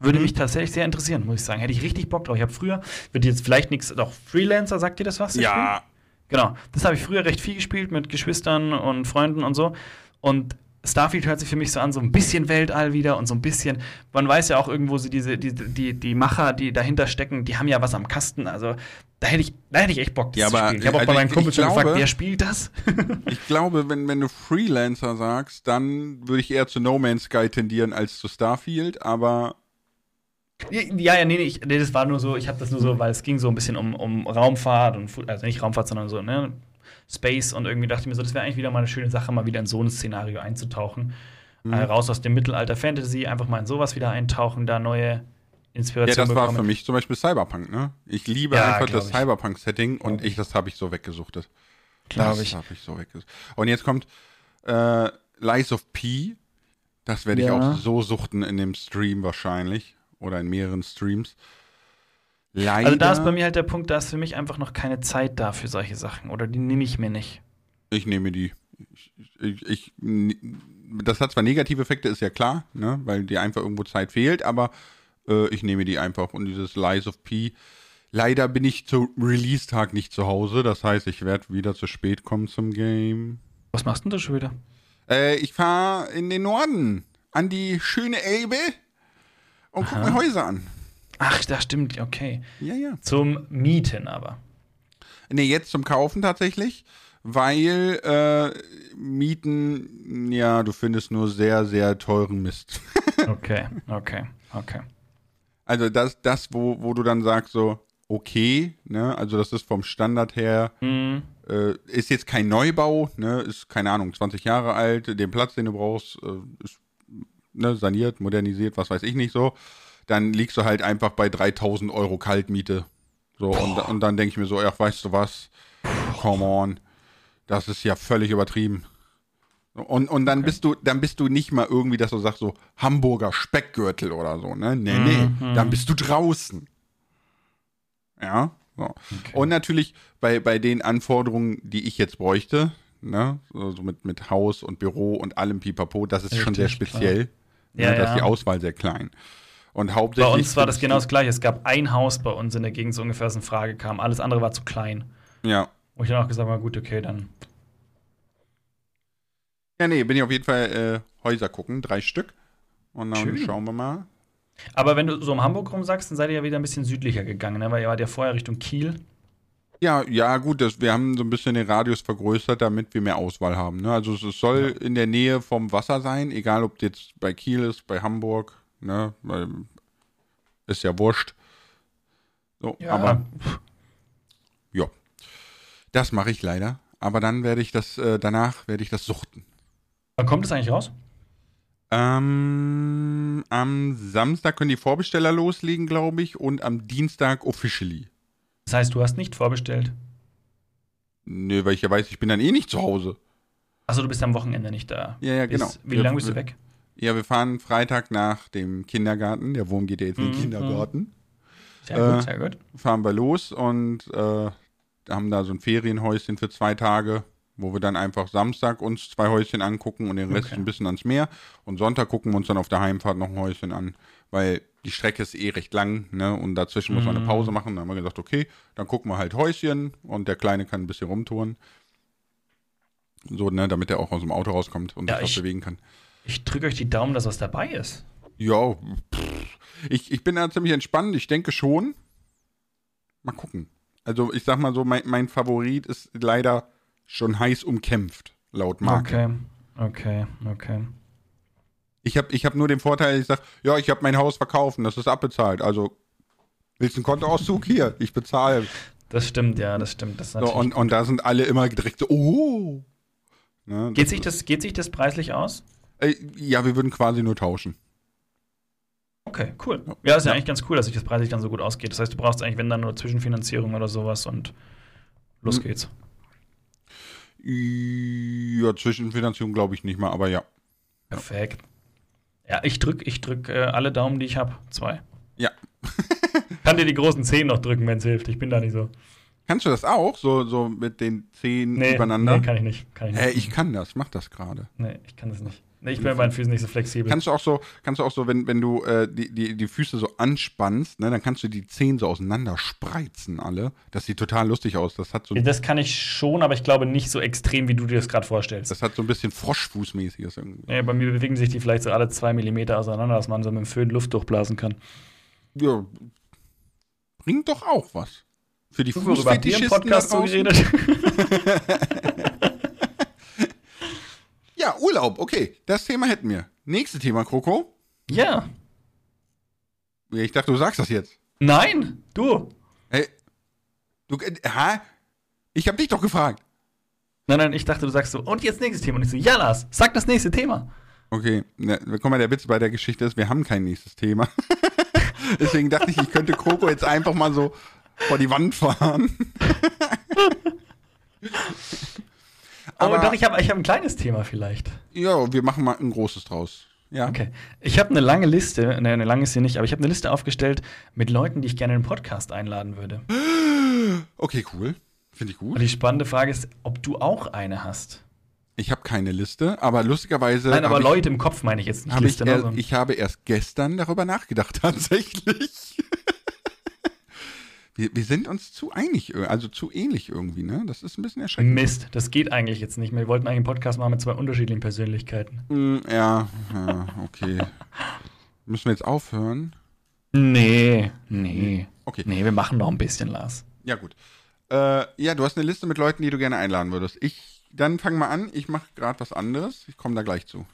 Speaker 2: Würde mhm. mich tatsächlich sehr interessieren, muss ich sagen. Hätte ich richtig Bock drauf. Ich habe früher, wird jetzt vielleicht nichts, doch Freelancer, sagt dir das was?
Speaker 1: Ja.
Speaker 2: Genau. Das habe ich früher recht viel gespielt mit Geschwistern und Freunden und so. Und Starfield hört sich für mich so an, so ein bisschen Weltall wieder und so ein bisschen, man weiß ja auch irgendwo, so diese, die, die, die Macher, die dahinter stecken, die haben ja was am Kasten. Also da hätte ich, da hätte ich echt Bock,
Speaker 1: das ja, zu aber, spielen.
Speaker 2: Ich habe auch
Speaker 1: also
Speaker 2: bei meinen Kumpels schon gefragt, wer spielt das?
Speaker 1: ich glaube, wenn, wenn du Freelancer sagst, dann würde ich eher zu No Man's Sky tendieren als zu Starfield, aber
Speaker 2: Ja, ja, nee, nee, ich, nee, das war nur so, ich habe das nur so, weil es ging so ein bisschen um, um Raumfahrt und, also nicht Raumfahrt, sondern so, ne, Space und irgendwie dachte ich mir so, das wäre eigentlich wieder mal eine schöne Sache, mal wieder in so ein Szenario einzutauchen. Mhm. Äh, raus aus dem Mittelalter Fantasy, einfach mal in sowas wieder eintauchen, da neue Inspiration
Speaker 1: Ja, das war für mich zum Beispiel Cyberpunk, ne? Ich liebe ja, einfach das Cyberpunk-Setting und ich, das habe ich so weggesuchtet.
Speaker 2: Glaube ich.
Speaker 1: Das habe ich so weggesucht. Und jetzt kommt äh, Lies of P. Das werde ich ja. auch so suchten in dem Stream wahrscheinlich. Oder in mehreren Streams.
Speaker 2: Leider, also da ist bei mir halt der Punkt, da ist für mich einfach noch keine Zeit da für solche Sachen. Oder die nehme ich mir nicht.
Speaker 1: Ich nehme die. Ich, ich, ich, das hat zwar negative Effekte, ist ja klar, ne? weil dir einfach irgendwo Zeit fehlt, aber äh, ich nehme die einfach. Und dieses Lies of P. Leider bin ich zu Release-Tag nicht zu Hause. Das heißt, ich werde wieder zu spät kommen zum Game.
Speaker 2: Was machst du denn da schon wieder?
Speaker 1: Äh, ich fahre in den Norden. An die schöne Elbe. Und guck mir Häuser an.
Speaker 2: Ach, das stimmt, okay.
Speaker 1: Ja, ja.
Speaker 2: Zum Mieten aber.
Speaker 1: Nee, jetzt zum Kaufen tatsächlich, weil äh, Mieten, ja, du findest nur sehr, sehr teuren Mist.
Speaker 2: okay, okay, okay.
Speaker 1: Also das, das wo, wo du dann sagst so, okay, ne, also das ist vom Standard her, mhm. äh, ist jetzt kein Neubau, ne, ist, keine Ahnung, 20 Jahre alt, den Platz, den du brauchst, äh, ist ne, saniert, modernisiert, was weiß ich nicht so dann liegst du halt einfach bei 3000 Euro Kaltmiete. So, und, und, dann denke ich mir so, ach, weißt du was? Come on. Das ist ja völlig übertrieben. Und, und dann okay. bist du, dann bist du nicht mal irgendwie, dass du sagst, so Hamburger Speckgürtel oder so, ne? Nee, nee. Mhm. Dann bist du draußen. Ja. So. Okay. Und natürlich bei, bei den Anforderungen, die ich jetzt bräuchte, ne, so mit, mit Haus und Büro und allem Pipapo, das ist Richtig, schon sehr speziell. Ja, ne, ja, da ist die Auswahl sehr klein. Und hauptsächlich.
Speaker 2: Bei uns war das genau das gleiche. Es gab ein Haus bei uns in der Gegend, so ungefähr, das in Frage kam. Alles andere war zu klein.
Speaker 1: Ja.
Speaker 2: Wo ich dann auch gesagt habe, gut, okay, dann.
Speaker 1: Ja, nee, bin ich auf jeden Fall äh, Häuser gucken, drei Stück. Und dann Schön. schauen wir mal.
Speaker 2: Aber wenn du so um Hamburg rum sagst, dann seid ihr ja wieder ein bisschen südlicher gegangen, ne? weil ihr wart ja vorher Richtung Kiel.
Speaker 1: Ja, ja, gut, das, wir haben so ein bisschen den Radius vergrößert, damit wir mehr Auswahl haben. Ne? Also es, soll ja. in der Nähe vom Wasser sein, egal ob jetzt bei Kiel ist, bei Hamburg, ne? Weil ist ja wurscht. So, ja. aber ja. Das mache ich leider. Aber dann werde ich das, äh, danach werde ich das suchten.
Speaker 2: Wann kommt es eigentlich raus?
Speaker 1: Ähm, am Samstag können die Vorbesteller loslegen, glaube ich, und am Dienstag officially.
Speaker 2: Das heißt, du hast nicht vorbestellt?
Speaker 1: Nö, weil ich ja weiß, ich bin dann eh nicht zu Hause.
Speaker 2: Achso, du bist am Wochenende nicht da.
Speaker 1: Ja, ja, genau.
Speaker 2: wie lange bist du weg?
Speaker 1: Ja, wir fahren Freitag nach dem Kindergarten. Der Wurm geht ja jetzt in den mhm. Kindergarten.
Speaker 2: Sehr gut, äh, sehr gut.
Speaker 1: Fahren wir los und äh, haben da so ein Ferienhäuschen für zwei Tage, wo wir dann einfach Samstag uns zwei Häuschen angucken und den Rest okay. ein bisschen ans Meer. Und Sonntag gucken wir uns dann auf der Heimfahrt noch ein Häuschen an, weil die Strecke ist eh recht lang, ne? Und dazwischen mhm. muss man eine Pause mhm. machen. Dann haben wir gesagt, okay, dann gucken wir halt Häuschen und der Kleine kann ein bisschen rumtouren. So, ne, damit er auch aus dem Auto rauskommt und
Speaker 2: ja,
Speaker 1: sich was bewegen kann.
Speaker 2: Ich drücke euch die Daumen, dass was dabei ist.
Speaker 1: Ja, ich, ich bin da ziemlich entspannt. Ich denke schon. Mal gucken. Also, ich sag mal so, mein, mein Favorit ist leider schon heiß umkämpft, laut Marke.
Speaker 2: Okay, okay, okay.
Speaker 1: Ich habe ich hab nur den Vorteil, ich sag, ja, ich habe mein Haus verkauft und das ist abbezahlt. Also, willst du einen Kontoauszug? Hier, ich bezahle.
Speaker 2: Das stimmt, ja, das stimmt. Das
Speaker 1: so, und, und da sind alle immer direkt so, oh.
Speaker 2: Ne, geht, sich das, geht sich das preislich aus?
Speaker 1: Äh, ja, wir würden quasi nur tauschen.
Speaker 2: Okay, cool. Ja, ist ja, ja, eigentlich ganz cool, dass sich das preislich dann so gut ausgeht. Das heißt, du brauchst eigentlich, wenn dann nur Zwischenfinanzierung oder sowas und los hm. geht's.
Speaker 1: Ja, Zwischenfinanzierung glaube ich nicht mal, aber ja.
Speaker 2: Perfekt. Ja, ich drück, ich drück äh, alle Daumen, die ich habe. Zwei.
Speaker 1: Ja.
Speaker 2: Kann dir die großen Zehen noch drücken, wenn es hilft. Ich bin da nicht so.
Speaker 1: Kannst du das auch? So, so mit den Zehen nee, übereinander?
Speaker 2: Nee, kann ich nicht. Kann ich, nicht.
Speaker 1: Hey, ich kann das. Mach das gerade.
Speaker 2: Nee, ich kann das nicht. Nee, ich bin bei meinen Füßen nicht so flexibel.
Speaker 1: Kannst du auch so, kannst du auch so, wenn, wenn du äh, die, die, die Füße so anspannst, ne, dann kannst du die Zehen so auseinander spreizen alle. Das sieht total lustig aus. Das hat so.
Speaker 2: Das kann ich schon, aber ich glaube nicht so extrem, wie du dir das gerade vorstellst.
Speaker 1: Das hat so ein bisschen Froschfußmäßiges irgendwie.
Speaker 2: Ja, bei mir bewegen sich die vielleicht so alle zwei Millimeter auseinander, dass man so mit dem Föhn Luft durchblasen kann.
Speaker 1: Ja. Bringt doch auch was. Für die
Speaker 2: Fußfetischisten Podcast so geredet.
Speaker 1: Ja, Urlaub, okay. Das Thema hätten wir. Nächstes Thema, Kroko.
Speaker 2: Ja.
Speaker 1: Ich dachte, du sagst das jetzt.
Speaker 2: Nein, du.
Speaker 1: Hey, du, äh, hä? Ich hab dich doch gefragt.
Speaker 2: Nein, nein, ich dachte, du sagst so, und jetzt nächstes Thema. Und ich so, ja, Lars, sag das nächste Thema.
Speaker 1: Okay, na, guck mal, der Witz bei der Geschichte ist, wir haben kein nächstes Thema. Deswegen dachte ich, ich könnte Coco jetzt einfach mal so vor die Wand fahren.
Speaker 2: Aber doch, ich habe ich hab ein kleines Thema vielleicht.
Speaker 1: Ja, wir machen mal ein großes draus. Ja.
Speaker 2: Okay. Ich habe eine lange Liste, ne, eine lange ist sie nicht, aber ich habe eine Liste aufgestellt mit Leuten, die ich gerne in den Podcast einladen würde.
Speaker 1: Okay, cool. Finde ich gut.
Speaker 2: Und die spannende Frage ist, ob du auch eine hast.
Speaker 1: Ich habe keine Liste, aber lustigerweise.
Speaker 2: Nein, aber Leute im Kopf meine ich jetzt nicht
Speaker 1: ich,
Speaker 2: Liste.
Speaker 1: ich,
Speaker 2: ne,
Speaker 1: er, ich habe erst gestern darüber nachgedacht, tatsächlich. Wir, wir sind uns zu einig, ir- also zu ähnlich irgendwie, ne? Das ist ein bisschen erschreckend.
Speaker 2: Mist, das geht eigentlich jetzt nicht mehr. Wir wollten eigentlich einen Podcast machen mit zwei unterschiedlichen Persönlichkeiten.
Speaker 1: Mm, ja, ja, okay. Müssen wir jetzt aufhören?
Speaker 2: Nee, nee.
Speaker 1: Okay.
Speaker 2: Nee, wir machen noch ein bisschen, Lars.
Speaker 1: Ja, gut. Äh, ja, du hast eine Liste mit Leuten, die du gerne einladen würdest. Ich, dann fang mal an. Ich mache gerade was anderes. Ich komme da gleich zu.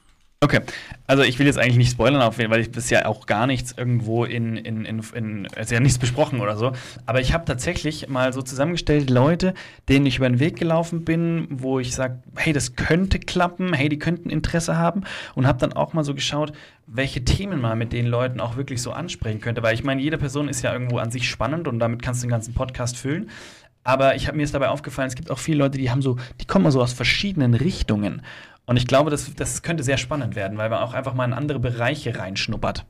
Speaker 2: Okay, also ich will jetzt eigentlich nicht spoilern, auf weil ich ja auch gar nichts irgendwo in, in, in, in ist ja nichts besprochen oder so. Aber ich habe tatsächlich mal so zusammengestellt, Leute, denen ich über den Weg gelaufen bin, wo ich sage, hey, das könnte klappen, hey, die könnten Interesse haben. Und habe dann auch mal so geschaut, welche Themen man mit den Leuten auch wirklich so ansprechen könnte. Weil ich meine, jede Person ist ja irgendwo an sich spannend und damit kannst du den ganzen Podcast füllen. Aber ich habe mir ist dabei aufgefallen, es gibt auch viele Leute, die haben so, die kommen so aus verschiedenen Richtungen. Und ich glaube, das, das könnte sehr spannend werden, weil man auch einfach mal in andere Bereiche reinschnuppert.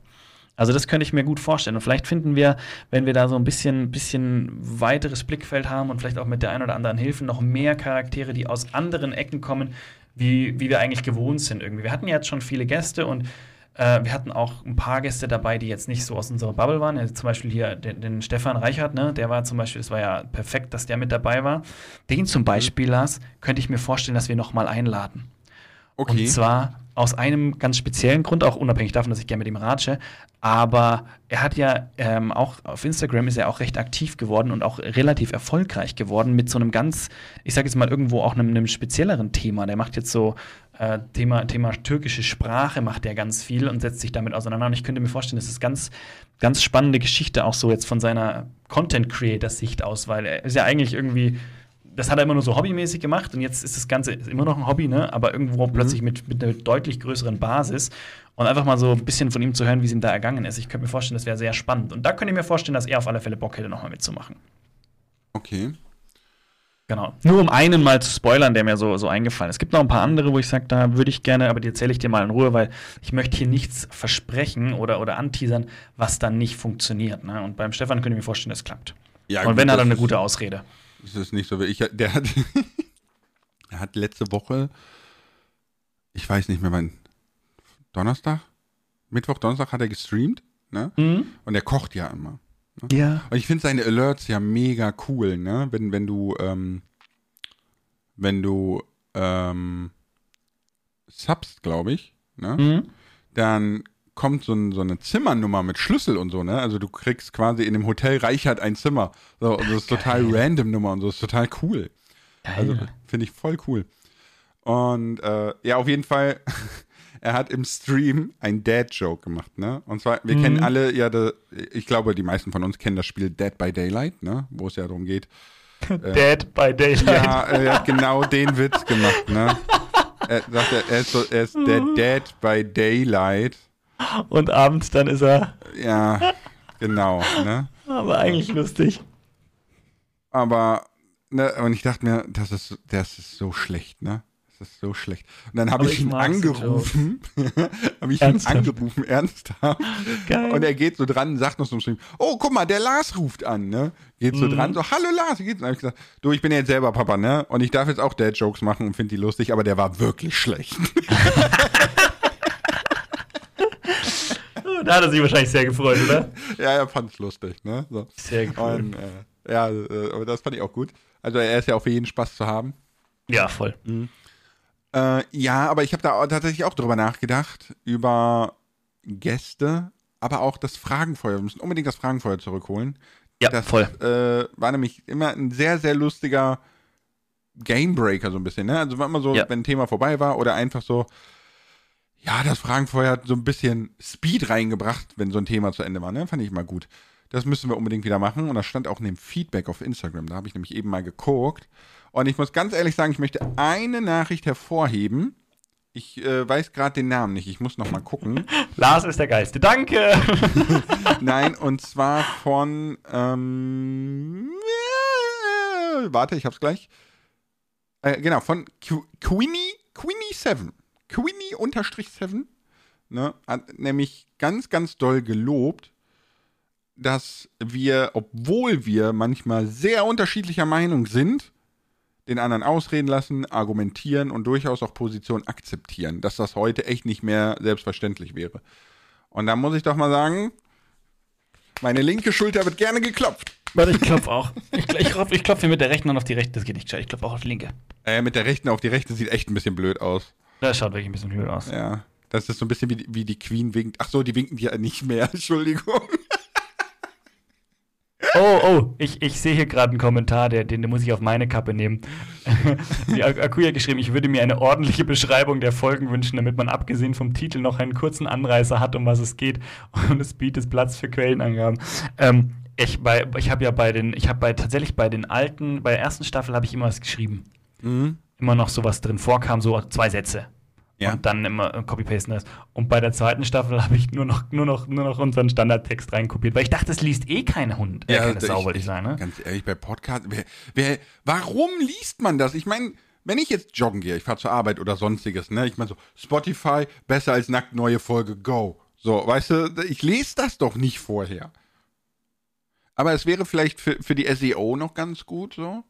Speaker 2: Also das könnte ich mir gut vorstellen. Und vielleicht finden wir, wenn wir da so ein bisschen, bisschen weiteres Blickfeld haben und vielleicht auch mit der einen oder anderen Hilfe noch mehr Charaktere, die aus anderen Ecken kommen, wie, wie wir eigentlich gewohnt sind irgendwie. Wir hatten ja jetzt schon viele Gäste und äh, wir hatten auch ein paar Gäste dabei, die jetzt nicht so aus unserer Bubble waren. Ja, zum Beispiel hier den, den Stefan Reichert, ne? der war zum Beispiel, es war ja perfekt, dass der mit dabei war. Den zum Beispiel, Lars, könnte ich mir vorstellen, dass wir noch mal einladen.
Speaker 1: Okay.
Speaker 2: Und zwar aus einem ganz speziellen Grund, auch unabhängig davon, dass ich gerne mit ihm ratsche. Aber er hat ja ähm, auch auf Instagram ist er auch recht aktiv geworden und auch relativ erfolgreich geworden mit so einem ganz, ich sage jetzt mal irgendwo auch einem, einem spezielleren Thema. Der macht jetzt so äh, Thema, Thema türkische Sprache, macht er ganz viel und setzt sich damit auseinander. Und ich könnte mir vorstellen, das ist ganz, ganz spannende Geschichte auch so jetzt von seiner Content-Creator-Sicht aus, weil er ist ja eigentlich irgendwie das hat er immer nur so hobbymäßig gemacht und jetzt ist das Ganze immer noch ein Hobby, ne? aber irgendwo plötzlich mit, mit einer deutlich größeren Basis und einfach mal so ein bisschen von ihm zu hören, wie es ihm da ergangen ist. Ich könnte mir vorstellen, das wäre sehr spannend. Und da könnte ich mir vorstellen, dass er auf alle Fälle Bock hätte, nochmal mitzumachen.
Speaker 1: Okay.
Speaker 2: Genau. Nur um einen mal zu spoilern, der mir so, so eingefallen ist. Es gibt noch ein paar andere, wo ich sage, da würde ich gerne, aber die erzähle ich dir mal in Ruhe, weil ich möchte hier nichts versprechen oder, oder anteasern, was dann nicht funktioniert. Ne? Und beim Stefan könnte ich mir vorstellen, das klappt.
Speaker 1: Ja,
Speaker 2: und
Speaker 1: gut,
Speaker 2: wenn, hat er eine gute Ausrede.
Speaker 1: Das ist nicht so wie ich. Der hat, er hat letzte Woche, ich weiß nicht mehr wann, Donnerstag? Mittwoch, Donnerstag hat er gestreamt, ne?
Speaker 2: Mhm.
Speaker 1: Und er kocht ja immer.
Speaker 2: Ja.
Speaker 1: Und ich finde seine Alerts ja mega cool, ne? Wenn, wenn du, ähm, wenn du, ähm, subst, glaube ich, ne?
Speaker 2: Mhm.
Speaker 1: Dann kommt so, ein, so eine Zimmernummer mit Schlüssel und so, ne? Also du kriegst quasi in dem Hotel Reichert ein Zimmer. So, und das ist total random Nummer und so, das ist total cool. Also finde ich voll cool. Und äh, ja, auf jeden Fall, er hat im Stream ein Dad-Joke gemacht, ne? Und zwar, wir
Speaker 2: Mhm.
Speaker 1: kennen alle ja, de, ich glaube, die meisten von uns kennen das Spiel Dead by Daylight, ne? Wo es ja darum geht.
Speaker 2: Dead by Daylight.
Speaker 1: Ja, er hat genau den Witz gemacht, ne? Er sagt, er ist, so, er ist der Dead by Daylight.
Speaker 2: Und abends dann ist er
Speaker 1: Ja, genau, ne?
Speaker 2: aber eigentlich lustig.
Speaker 1: Aber, ne, und ich dachte mir, das ist, das ist so schlecht, ne? Das ist so schlecht. Und dann habe ich
Speaker 2: ich
Speaker 1: ihn angerufen. habe ich ihn
Speaker 2: Ernsthaft?
Speaker 1: angerufen, ernsthaft.
Speaker 2: Geil.
Speaker 1: Und er geht so dran und sagt noch so im Stream, oh, guck mal, der Lars ruft an, ne? Geht
Speaker 2: Mhm.
Speaker 1: so dran, so, hallo Lars, wie geht's? Und dann habe ich gesagt, du, ich bin ja jetzt selber Papa, ne? Und ich darf jetzt auch Dad-Jokes machen und finde die lustig, aber der war wirklich schlecht.
Speaker 2: Da hat er sich wahrscheinlich sehr gefreut, oder?
Speaker 1: ja, er fand's lustig, ne? So.
Speaker 2: Sehr cool.
Speaker 1: Und, äh, ja, äh, aber das fand ich auch gut. Also er ist ja auch für jeden Spaß zu haben.
Speaker 2: Ja, voll.
Speaker 1: Äh, ja, aber ich habe da tatsächlich auch drüber nachgedacht, über Gäste, aber auch das Fragenfeuer. Wir müssen unbedingt das Fragenfeuer zurückholen.
Speaker 2: Ja,
Speaker 1: das
Speaker 2: voll.
Speaker 1: Äh, war nämlich immer ein sehr, sehr lustiger Gamebreaker so ein bisschen. Ne? Also war immer so,
Speaker 2: Ja.
Speaker 1: wenn ein Thema vorbei war oder einfach so, ja, das Fragenfeuer hat so ein bisschen Speed reingebracht, wenn so ein Thema zu Ende war. Ne? Fand ich mal gut. Das müssen wir unbedingt wieder machen. Und das stand auch in dem Feedback auf Instagram. Da habe ich nämlich eben mal geguckt. Und ich muss ganz ehrlich sagen, ich möchte eine Nachricht hervorheben. Ich äh, weiß gerade den Namen nicht. Ich muss noch mal gucken.
Speaker 2: Lars ist der Geiste. Danke.
Speaker 1: Nein, und zwar von. Ähm, äh, warte, ich hab's gleich. Äh, genau, von Qu Queenie, Queenie 7. Queenie unterstrich 7. Ne, hat nämlich ganz, ganz doll gelobt, dass wir, obwohl wir manchmal sehr unterschiedlicher Meinung sind, den anderen ausreden lassen, argumentieren und durchaus auch Positionen akzeptieren, dass das heute echt nicht mehr selbstverständlich wäre. Und da muss ich doch mal sagen, meine linke Schulter wird gerne geklopft.
Speaker 2: Warte, ich klopfe auch. Ich, ich, klopfe ich klopf hier mit der rechten und auf die rechte. Das geht nicht. Ich klopfe auch auf die linke.
Speaker 1: Äh, mit der rechten auf die rechte sieht echt ein bisschen blöd aus.
Speaker 2: Das schaut wirklich ein bisschen blöd aus.
Speaker 1: Ja. Das ist so ein bisschen wie, wie die Queen winkt. Ach so, die winken ja nicht mehr. Entschuldigung.
Speaker 2: Oh, oh, ich, ich sehe hier gerade einen Kommentar, der, den, den muss ich auf meine Kappe nehmen. Die Akuya hat geschrieben, ich würde mir eine ordentliche Beschreibung der Folgen wünschen, damit man abgesehen vom Titel noch einen kurzen Anreißer hat, um was es geht. Und es bietet Platz für Quellenangaben. Ähm, ich ich habe ja bei den, ich habe bei tatsächlich bei den alten, bei der ersten Staffel habe ich immer was geschrieben. Mhm. Immer noch sowas drin vorkam, so zwei Sätze. Ja. Und dann immer äh, copy-pasten das. Und bei der zweiten Staffel habe ich nur noch, nur, noch, nur noch unseren Standardtext reinkopiert, weil ich dachte, es liest eh kein Hund. Äh, ja, keine Sau, wollte ich sagen. Ne?
Speaker 1: Ganz ehrlich, bei Podcast, wer, wer, warum liest man das? Ich meine, wenn ich jetzt joggen gehe, ich fahre zur Arbeit oder sonstiges, ne? Ich meine so, Spotify, besser als nackt neue Folge, go. So, weißt du, ich lese das doch nicht vorher. Aber es wäre vielleicht für, für die SEO noch ganz gut, so.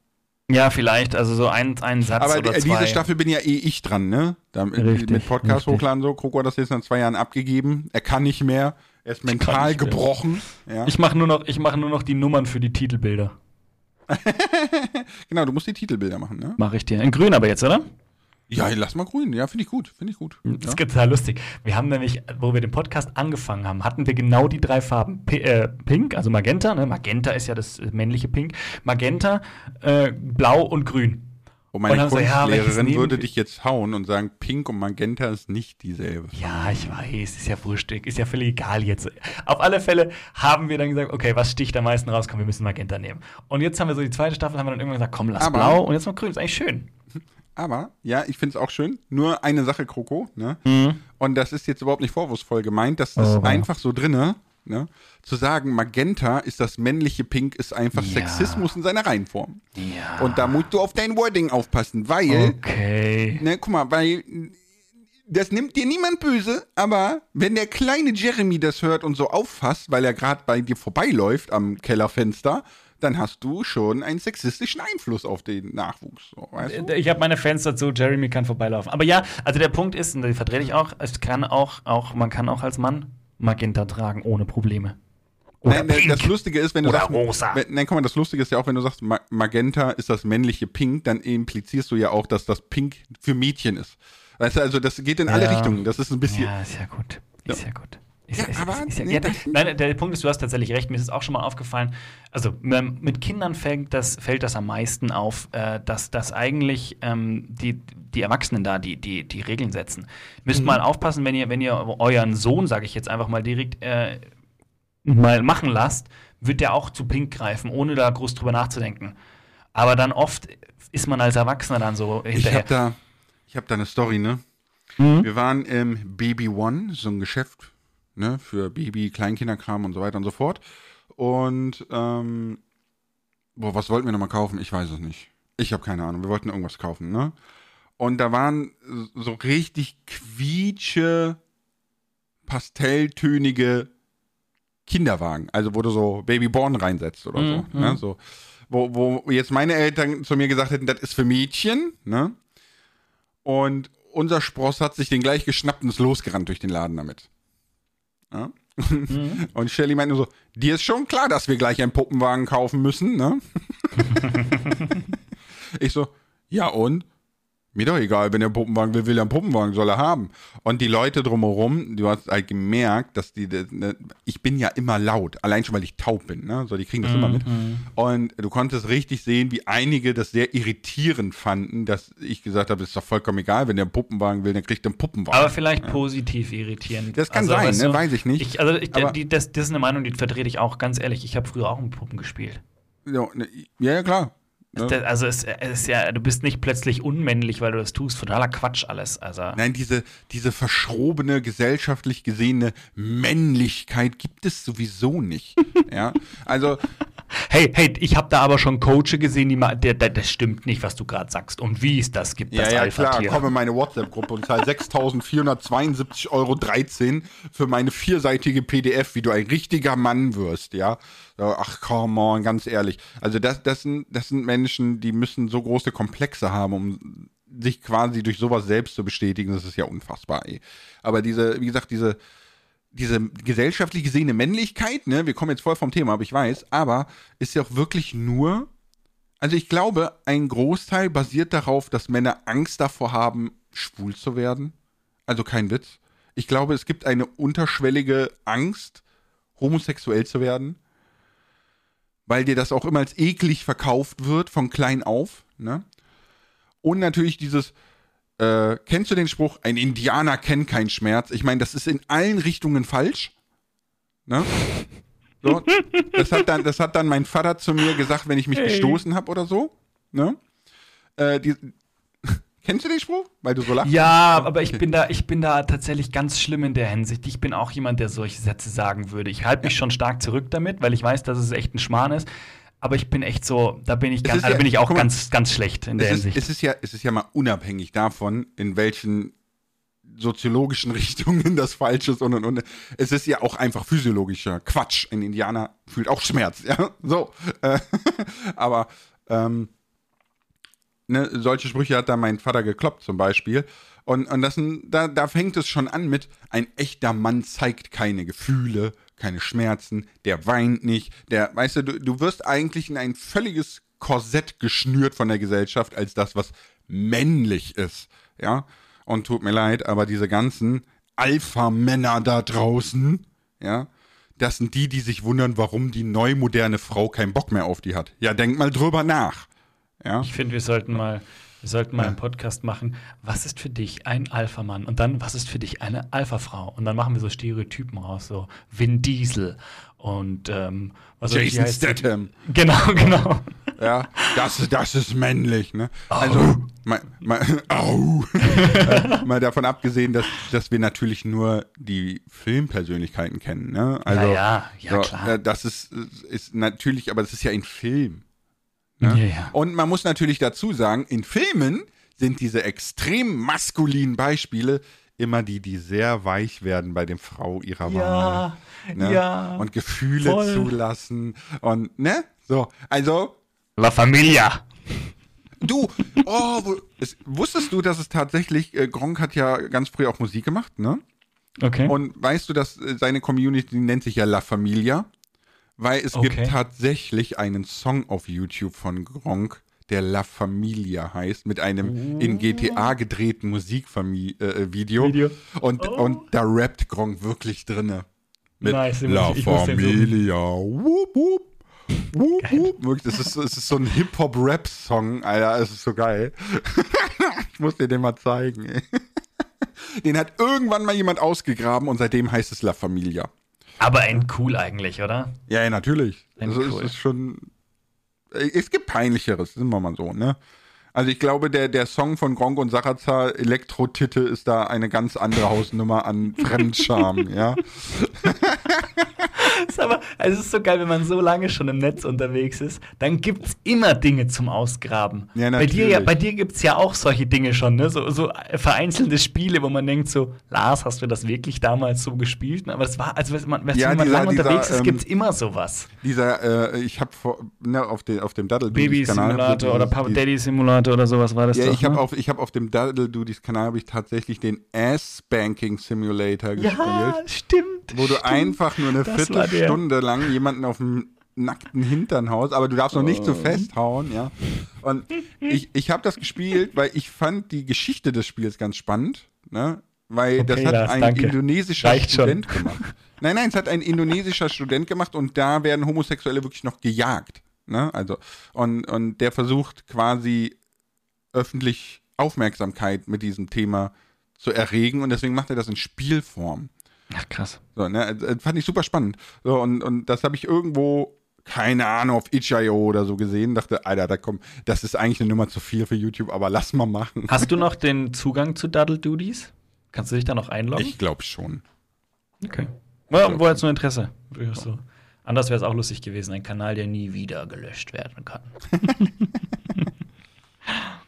Speaker 2: Ja, vielleicht, also so ein, ein Satz
Speaker 1: Aber
Speaker 2: oder
Speaker 1: zwei. diese Staffel bin ja eh ich dran, ne? Da, richtig, mit Podcast richtig. hochladen so. Kroko hat das jetzt nach zwei Jahren abgegeben. Er kann nicht mehr. Er ist mental gebrochen.
Speaker 2: Ja. Ich mache nur, noch, mach nur noch die Nummern für die Titelbilder.
Speaker 1: genau, du musst die Titelbilder machen, ne?
Speaker 2: Mach ich dir. In grün aber jetzt, oder?
Speaker 1: Ja, lass mal grün. Ja, finde ich gut. Finde ich gut.
Speaker 2: Das ist total lustig. Wir haben nämlich, wo wir den Podcast angefangen haben, hatten wir genau die drei Farben. P äh, Pink, also Magenta. Ne? Magenta ist ja das männliche Pink. Magenta, äh, Blau und Grün.
Speaker 1: Und meine und Kunstlehrerin ja, würde dich jetzt hauen und sagen, Pink und Magenta ist nicht dieselbe.
Speaker 2: Ja, ich weiß, ist ja wurstig, ist ja völlig egal jetzt. Auf alle Fälle haben wir dann gesagt, okay, was sticht am meisten raus? Komm, wir müssen Magenta nehmen. Und jetzt haben wir so die zweite Staffel, haben wir dann irgendwann gesagt, komm, lass Aber Blau und jetzt mal Grün, ist eigentlich schön.
Speaker 1: Aber, ja, ich finde es auch schön. Nur eine Sache, Kroko, ne? Mhm. Und das ist jetzt überhaupt nicht vorwurfsvoll gemeint. Das ist oh, einfach so drinne, ne? Zu sagen, Magenta ist das männliche Pink, ist einfach ja. Sexismus in seiner Reihenform. Ja. Und da musst du auf dein Wording aufpassen, weil.
Speaker 2: Okay.
Speaker 1: Ne, guck mal, weil. Das nimmt dir niemand böse, aber wenn der kleine Jeremy das hört und so auffasst, weil er gerade bei dir vorbeiläuft am Kellerfenster, dann hast du schon einen sexistischen Einfluss auf den Nachwuchs. So?
Speaker 2: Ich habe meine Fans dazu, Jeremy kann vorbeilaufen. Aber ja, also der Punkt ist, und den verdrehe ich auch, es kann auch, auch, man kann auch als Mann Magenta tragen, ohne Probleme.
Speaker 1: Oder nein, das Lustige ist, wenn du sagst, rosa. Wenn, nein, guck mal, das Lustige ist ja auch, wenn du sagst, Magenta ist das männliche Pink, dann implizierst du ja auch, dass das Pink für Mädchen ist. Weißt du, also das geht in ja. alle Richtungen. Das ist ein bisschen.
Speaker 2: Ja, ist ja gut. Ist ja, ja gut. Ist, ja, ist, aber ist, nee, ja, nein, der Punkt ist, du hast tatsächlich recht. Mir ist es auch schon mal aufgefallen. Also mit Kindern fällt das, fällt das am meisten auf, äh, dass, dass eigentlich ähm, die, die Erwachsenen da die, die, die Regeln setzen. Müsst mhm. mal aufpassen, wenn ihr, wenn ihr euren Sohn, sage ich jetzt einfach mal direkt, äh, mal machen lasst, wird der auch zu Pink greifen, ohne da groß drüber nachzudenken. Aber dann oft ist man als Erwachsener dann so
Speaker 1: hinterher. Ich habe da, hab da eine Story, ne? Mhm. Wir waren im Baby One, so ein Geschäft ne, für Baby, Kleinkinderkram und so weiter und so fort. Und, ähm, boah, was wollten wir nochmal kaufen? Ich weiß es nicht. Ich habe keine Ahnung. Wir wollten irgendwas kaufen, ne? Und da waren so richtig quietsche, pastelltönige Kinderwagen. Also, wo du so Babyborn reinsetzt oder so. Mhm. Ne? so wo, wo jetzt meine Eltern zu mir gesagt hätten, das ist für Mädchen, ne? Und unser Spross hat sich den gleich geschnappt und ist losgerannt durch den Laden damit. Ja? Mhm. Und Shelly meint nur so, dir ist schon klar, dass wir gleich einen Puppenwagen kaufen müssen, ne? ich so, ja und? Mir doch egal, wenn er einen Puppenwagen will, will er einen Puppenwagen, soll er haben. Und die Leute drumherum, du hast halt gemerkt, dass die, ne, ich bin ja immer laut, allein schon, weil ich taub bin, ne? So, die kriegen das mhm. immer mit. Mhm. Und du konntest richtig sehen, wie einige das sehr irritierend fanden, dass ich gesagt habe, ist doch vollkommen egal, wenn der einen Puppenwagen will, dann kriegt er einen Puppenwagen.
Speaker 2: Aber vielleicht ja. positiv irritierend.
Speaker 1: Das kann also, sein, ne? weiß ich nicht.
Speaker 2: Ich, also, ich, die, das, das ist eine Meinung, die vertrete ich auch ganz ehrlich. Ich habe früher auch mit Puppen gespielt.
Speaker 1: Ja, ne, ja, klar.
Speaker 2: Ne? Also es, ist ja, du bist nicht plötzlich unmännlich, weil du das tust. Totaler Quatsch alles. Also.
Speaker 1: Nein, diese, diese verschrobene, gesellschaftlich gesehene Männlichkeit gibt es sowieso nicht. ja, also
Speaker 2: Hey, hey, ich habe da aber schon Coache gesehen, die mal, der, der, das stimmt nicht, was du gerade sagst. Und wie ist das? Gibt
Speaker 1: ja,
Speaker 2: das
Speaker 1: ja, klar, komm in meine WhatsApp-Gruppe und zahl 6.472,13 Euro für meine vierseitige PDF, wie du ein richtiger Mann wirst, ja. Ach, come on, ganz ehrlich. Also das, das, sind, das sind Menschen, die müssen so große Komplexe haben, um sich quasi durch sowas selbst zu bestätigen. Das ist ja unfassbar, ey. Aber diese, wie gesagt, diese diese gesellschaftlich gesehene Männlichkeit, ne, wir kommen jetzt voll vom Thema, aber ich weiß, aber ist ja auch wirklich nur, also ich glaube, ein Großteil basiert darauf, dass Männer Angst davor haben, schwul zu werden. Also kein Witz. Ich glaube, es gibt eine unterschwellige Angst, homosexuell zu werden, weil dir das auch immer als eklig verkauft wird, von klein auf, ne? Und natürlich dieses, äh, kennst du den Spruch, ein Indianer kennt keinen Schmerz? Ich meine, das ist in allen Richtungen falsch. Ne? So, das, hat dann, das hat dann mein Vater zu mir gesagt, wenn ich mich hey. gestoßen habe oder so. Ne? Äh, die, Kennst du den Spruch? Weil du so lachst?
Speaker 2: Ja, aber ich bin da, ich bin da tatsächlich ganz schlimm in der Hinsicht. Ich bin auch jemand, der solche Sätze sagen würde. Ich halte mich schon stark zurück damit, weil ich weiß, dass es echt ein Schmarrn ist. Aber ich bin echt so, da bin ich, ganz, also ja, bin ich auch ganz, ganz schlecht in der
Speaker 1: ist,
Speaker 2: Hinsicht.
Speaker 1: Es ist, ja, es ist ja mal unabhängig davon, in welchen soziologischen Richtungen das falsch ist und und und. Es ist ja auch einfach physiologischer Quatsch. Ein Indianer fühlt auch Schmerz, ja. So. Äh, aber ähm, ne, solche Sprüche hat da mein Vater gekloppt zum Beispiel. Und, und das, da, da fängt es schon an mit, ein echter Mann zeigt keine Gefühle, keine Schmerzen, der weint nicht, der, weißt du, du, du wirst eigentlich in ein völliges Korsett geschnürt von der Gesellschaft als das, was männlich ist, ja. Und tut mir leid, aber diese ganzen Alpha-Männer da draußen, ja, das sind die, die sich wundern, warum die neu moderne Frau keinen Bock mehr auf die hat. Ja, denk mal drüber nach. Ja?
Speaker 2: Ich finde, wir sollten mal wir sollten mal einen Podcast machen. Was ist für dich ein Alpha-Mann? Und dann, was ist für dich eine Alpha-Frau? Und dann machen wir so Stereotypen raus, so Vin Diesel und ähm,
Speaker 1: was Jason Statham.
Speaker 2: Genau, genau.
Speaker 1: Ja, das, das ist männlich, ne? Also, mal, mal, au. Äh, mal davon abgesehen, dass, dass wir natürlich nur die Filmpersönlichkeiten kennen, ne? Also,
Speaker 2: ja, ja, ja so, klar.
Speaker 1: Äh, das ist, ist natürlich, aber das ist ja ein Film. Ne? Ja, ja. Und man muss natürlich dazu sagen, in Filmen sind diese extrem maskulinen Beispiele immer die, die sehr weich werden bei dem Frau ihrer ja, Wahl. Ne? Ja. Und Gefühle voll. zulassen. Und, ne? So, also.
Speaker 2: La Familia.
Speaker 1: Du, oh, es, wusstest du, dass es tatsächlich, äh, Gronk hat ja ganz früh auch Musik gemacht, ne?
Speaker 2: Okay.
Speaker 1: Und weißt du, dass äh, seine Community nennt sich ja La Familia? Weil es okay. gibt tatsächlich einen Song auf YouTube von Gronk, der La Familia heißt, mit einem oh. in GTA gedrehten Musikvideo. Äh, und, oh. und da rappt Gronk wirklich drinne. Mit nice, La ich Familia. Wup, wup. Wup, wup. Wirklich, das ist, das ist so ein Hip-Hop-Rap-Song, Alter. Das ist so geil. ich muss dir den mal zeigen, ey. Den hat irgendwann mal jemand ausgegraben und seitdem heißt es La Familia.
Speaker 2: Aber ein cool eigentlich, oder?
Speaker 1: Ja, natürlich. Ein also cool. es ist schon. Es gibt peinlicheres, sind wir mal so, ne? Also ich glaube, der, der Song von Gronk und Sarazar, Elektro-Titte, ist da eine ganz andere Hausnummer an Fremdscham, ja.
Speaker 2: ist aber, also es ist so geil, wenn man so lange schon im Netz unterwegs ist, dann gibt es immer Dinge zum Ausgraben. Ja. Bei dir, ja, bei dir gibt es ja auch solche Dinge schon, ne? So, so vereinzelte Spiele, wo man denkt so, Lars, hast du das wirklich damals so gespielt? Aber es war, also wenn man, wenn ja, man lange unterwegs ist, ähm, gibt es immer sowas.
Speaker 1: Dieser, äh, ich habe ne, auf, den, auf dem Daddle
Speaker 2: Baby Simulator oder Papa Daddy Simulator oder sowas war das
Speaker 1: Ja,
Speaker 2: doch,
Speaker 1: ich habe ne? auf, hab auf dem Daddle Duties Kanal habe ich tatsächlich den Ass-Banking Simulator gespielt. Ja,
Speaker 2: stimmt.
Speaker 1: Wo du
Speaker 2: stimmt.
Speaker 1: einfach nur eine Viertelstunde lang jemanden auf dem nackten Hinternhaus, aber du darfst noch nicht so festhauen, ja. Und ich, ich habe das gespielt, weil ich fand die Geschichte des Spiels ganz spannend, ne? Weil
Speaker 2: Okay,
Speaker 1: das hat
Speaker 2: Lars,
Speaker 1: ein
Speaker 2: danke.
Speaker 1: indonesischer
Speaker 2: Reicht schon.
Speaker 1: Student gemacht. Nein, nein, es hat ein indonesischer Student gemacht und da werden Homosexuelle wirklich noch gejagt. Ne? Also, und, und der versucht quasi öffentlich Aufmerksamkeit mit diesem Thema zu erregen und deswegen macht er das in Spielform.
Speaker 2: Ach, krass.
Speaker 1: So, ne? äh, Fand ich super spannend. So, und, und das habe ich irgendwo, keine Ahnung, auf itch.io oder so gesehen. Dachte, Alter, da komm, das ist eigentlich eine Nummer zu viel für YouTube, aber lass mal machen.
Speaker 2: Hast du noch den Zugang zu Daddle Duties? Kannst du dich da noch einloggen?
Speaker 1: Ich glaube schon.
Speaker 2: Okay. Ja, wo jetzt nur Interesse? Durchaus So. Anders wäre es auch lustig gewesen, ein Kanal, der nie wieder gelöscht werden kann.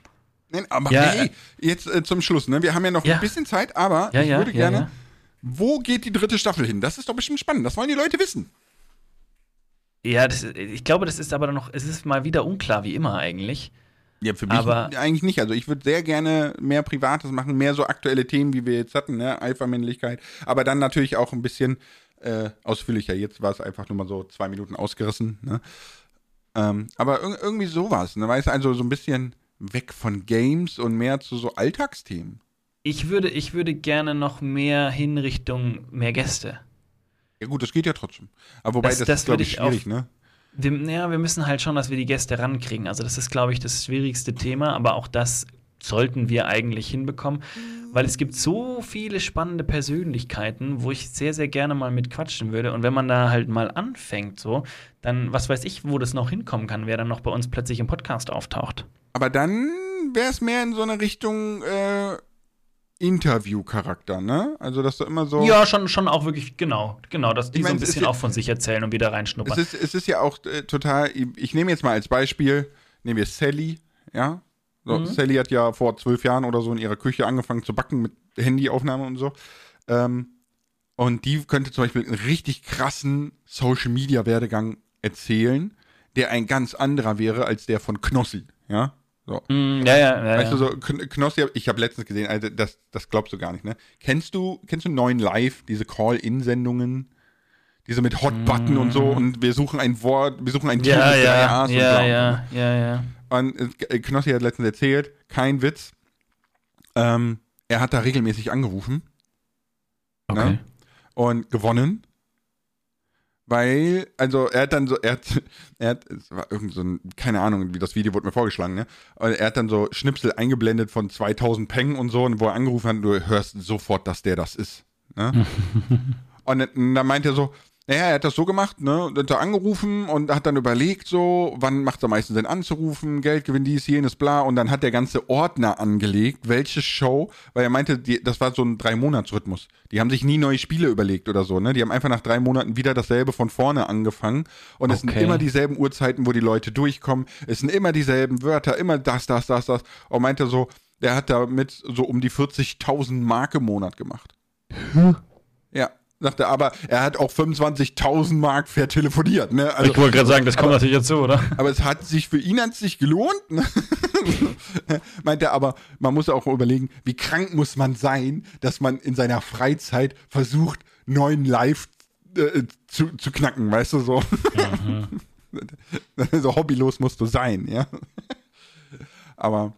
Speaker 1: Nein, aber
Speaker 2: Ja,
Speaker 1: hey, jetzt äh, zum Schluss, ne? Wir haben ja noch
Speaker 2: Ja.
Speaker 1: ein bisschen Zeit, aber
Speaker 2: Ja,
Speaker 1: ich würde gerne. Wo geht die dritte Staffel hin? Das ist doch bestimmt spannend. Das wollen die Leute wissen.
Speaker 2: Ja, das, ich glaube, das ist aber noch, es ist mal wieder unklar, wie immer eigentlich.
Speaker 1: Ja, für mich
Speaker 2: Aber-
Speaker 1: eigentlich nicht. Also ich würde sehr gerne mehr Privates machen, mehr so aktuelle Themen, wie wir jetzt hatten, ne? Alpha-Männlichkeit. Aber dann natürlich auch ein bisschen äh, ausführlicher. Jetzt war es einfach nur mal so zwei Minuten ausgerissen. Ne? Ähm, aber ir irgendwie sowas. Ne? Weißt also so ein bisschen weg von Games und mehr zu so Alltagsthemen.
Speaker 2: Ich würde, ich würde gerne noch mehr hin Richtung mehr Gäste.
Speaker 1: Ja gut, das geht ja trotzdem. Aber wobei,
Speaker 2: Das-
Speaker 1: das,
Speaker 2: das
Speaker 1: ist, glaube ich,
Speaker 2: auf-
Speaker 1: schwierig, ne?
Speaker 2: Wir, ja, wir müssen halt schauen, dass wir die Gäste rankriegen. Also, das ist, glaube ich, das schwierigste Thema, aber auch das sollten wir eigentlich hinbekommen, weil es gibt so viele spannende Persönlichkeiten, wo ich sehr, sehr gerne mal mit quatschen würde. Und wenn man da halt mal anfängt, so, dann, was weiß ich, wo das noch hinkommen kann, wer dann noch bei uns plötzlich im Podcast auftaucht.
Speaker 1: Aber dann wäre es mehr in so eine Richtung äh, Interview-Charakter, ne? Also, dass du immer so.
Speaker 2: Ja, schon, schon auch wirklich, genau, genau, dass die
Speaker 1: Ich
Speaker 2: so
Speaker 1: mein,
Speaker 2: ein
Speaker 1: es ist
Speaker 2: bisschen
Speaker 1: ja-
Speaker 2: auch von sich erzählen und wieder
Speaker 1: Es
Speaker 2: reinschnuppern.
Speaker 1: ist, es ist ja auch äh, total. Ich nehme jetzt mal als Beispiel, nehmen wir Sally, ja. So,
Speaker 2: Mhm.
Speaker 1: Sally hat ja vor zwölf Jahren oder so in ihrer Küche angefangen zu backen mit Handyaufnahme und so. Ähm, und die könnte zum Beispiel einen richtig krassen Social Media Werdegang erzählen, der ein ganz anderer wäre als der von Knossi, ja. So.
Speaker 2: Mm, ja, ja, ja.
Speaker 1: Weißt du, so Kn- Knossi, ich habe letztens gesehen, also das, das glaubst du gar nicht, ne? Kennst du, kennst du neuen Live, diese Call-In-Sendungen? Diese mit Hot-Button und so und wir suchen ein Wort, wir suchen ein Tier
Speaker 2: Mm. ja,
Speaker 1: mit drei
Speaker 2: ja,
Speaker 1: und
Speaker 2: ja, ja, ja, ja.
Speaker 1: Und äh, Knossi hat letztens erzählt, kein Witz, ähm, er hat da regelmäßig angerufen
Speaker 2: Okay.
Speaker 1: Ne? und gewonnen. Weil, also er hat dann so, er hat, er hat, es war irgend so ein, keine Ahnung, wie das Video wurde mir vorgeschlagen, ne? Und er hat dann so Schnipsel eingeblendet von 2000 Peng und so, und wo er angerufen hat, du hörst sofort, dass der das ist. Ne? und dann dann meint er so, naja, er hat das so gemacht, ne? Hat da angerufen und hat dann überlegt, so, wann macht es am meisten Sinn anzurufen, Geldgewinn, dies, jenes, bla. Und dann hat der ganze Ordner angelegt, welche Show, weil er meinte, die, das war so ein Drei-Monats-Rhythmus. Die haben sich nie neue Spiele überlegt oder so, ne? Die haben einfach nach drei Monaten wieder dasselbe von vorne angefangen. Und es sind
Speaker 2: Okay.
Speaker 1: immer dieselben Uhrzeiten, wo die Leute durchkommen. Es sind immer dieselben Wörter, immer das, das, das, das. Und meinte so, der hat damit so um die 40.000 Mark im Monat gemacht. Ja, sagte, aber er hat auch 25.000 Mark vertelefoniert, ne? Also,
Speaker 2: ich wollte gerade sagen, das kommt natürlich dazu, oder?
Speaker 1: aber es hat sich für ihn hat sich gelohnt. Ne? Meint er, aber man muss auch überlegen, wie krank muss man sein, dass man in seiner Freizeit versucht, neuen Live äh, zu, zu knacken, weißt du so. so hobbylos musst du sein, ja. Aber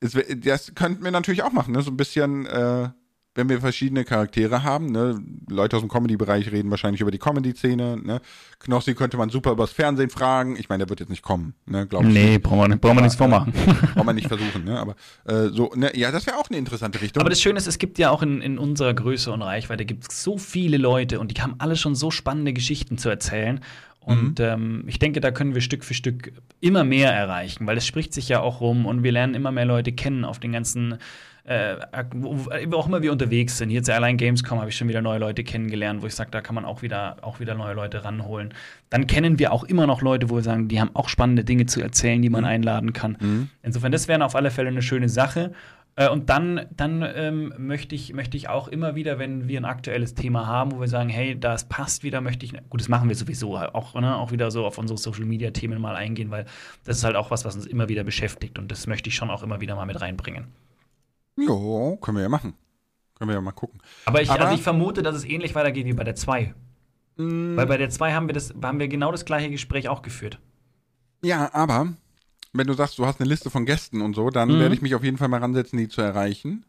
Speaker 1: das könnten wir natürlich auch machen, ne? So ein bisschen, äh, wenn wir verschiedene Charaktere haben, ne? Leute aus dem Comedy-Bereich reden wahrscheinlich über die Comedy-Szene, ne? Knossi könnte man super übers Fernsehen fragen. Ich meine, der wird jetzt nicht kommen, ne? Glaub ich
Speaker 2: Nee, brauchen wir, nicht- brauchen wir nichts vormachen.
Speaker 1: Braucht man nicht versuchen, ne? Aber äh, so, ne, ja, das wäre auch eine interessante Richtung.
Speaker 2: Aber das Schöne ist, es gibt ja auch in, in unserer Größe und Reichweite gibt es so viele Leute und die haben alle schon so spannende Geschichten zu erzählen. Und ähm, ich denke, da können wir Stück für Stück immer mehr erreichen, weil es spricht sich ja auch rum und wir lernen immer mehr Leute kennen auf den ganzen, äh, wo, wo auch immer wir unterwegs sind. Jetzt allein Gamescom habe ich schon wieder neue Leute kennengelernt, wo ich sage, da kann man auch wieder, auch wieder neue Leute ranholen. Dann kennen wir auch immer noch Leute, wo wir sagen, die haben auch spannende Dinge zu erzählen, die man einladen kann.
Speaker 1: Mhm.
Speaker 2: Insofern, das wäre auf alle Fälle eine schöne Sache. Äh, Und dann, dann ähm, möchte, ich, möchte ich auch immer wieder, wenn wir ein aktuelles Thema haben, wo wir sagen, hey, das passt wieder, möchte ich, gut, das machen wir sowieso, auch, ne, auch wieder so auf unsere Social-Media-Themen mal eingehen, weil das ist halt auch was, was uns immer wieder beschäftigt und das möchte ich schon auch immer wieder mal mit reinbringen.
Speaker 1: Jo, können wir ja machen. Können wir ja mal gucken.
Speaker 2: Aber ich,
Speaker 1: Aber-
Speaker 2: also ich vermute, dass es ähnlich weitergeht wie bei der 2. Mm. Weil bei der 2 haben wir, das, haben wir genau das gleiche Gespräch auch geführt.
Speaker 1: Ja, aber wenn du sagst, du hast eine Liste von Gästen und so, dann mhm. werde ich mich auf jeden Fall mal ransetzen, die zu erreichen.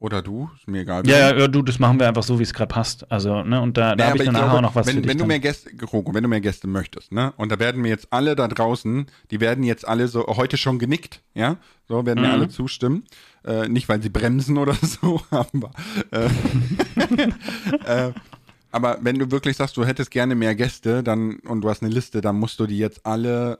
Speaker 1: Oder du, ist mir egal.
Speaker 2: Ja, ja, du, das machen wir einfach so, wie es gerade passt. Also, ne, und da, da habe ich dann nachher auch noch was
Speaker 1: wenn,
Speaker 2: für dich
Speaker 1: wenn du mehr Gäste, Roko, wenn du mehr Gäste möchtest, ne, und da werden mir jetzt alle da draußen, die werden jetzt alle so heute schon genickt, ja, so werden mir mhm. alle zustimmen. Äh, nicht, weil sie bremsen oder so, aber, äh, äh, aber wenn du wirklich sagst, du hättest gerne mehr Gäste, dann, und du hast eine Liste, dann musst du die jetzt alle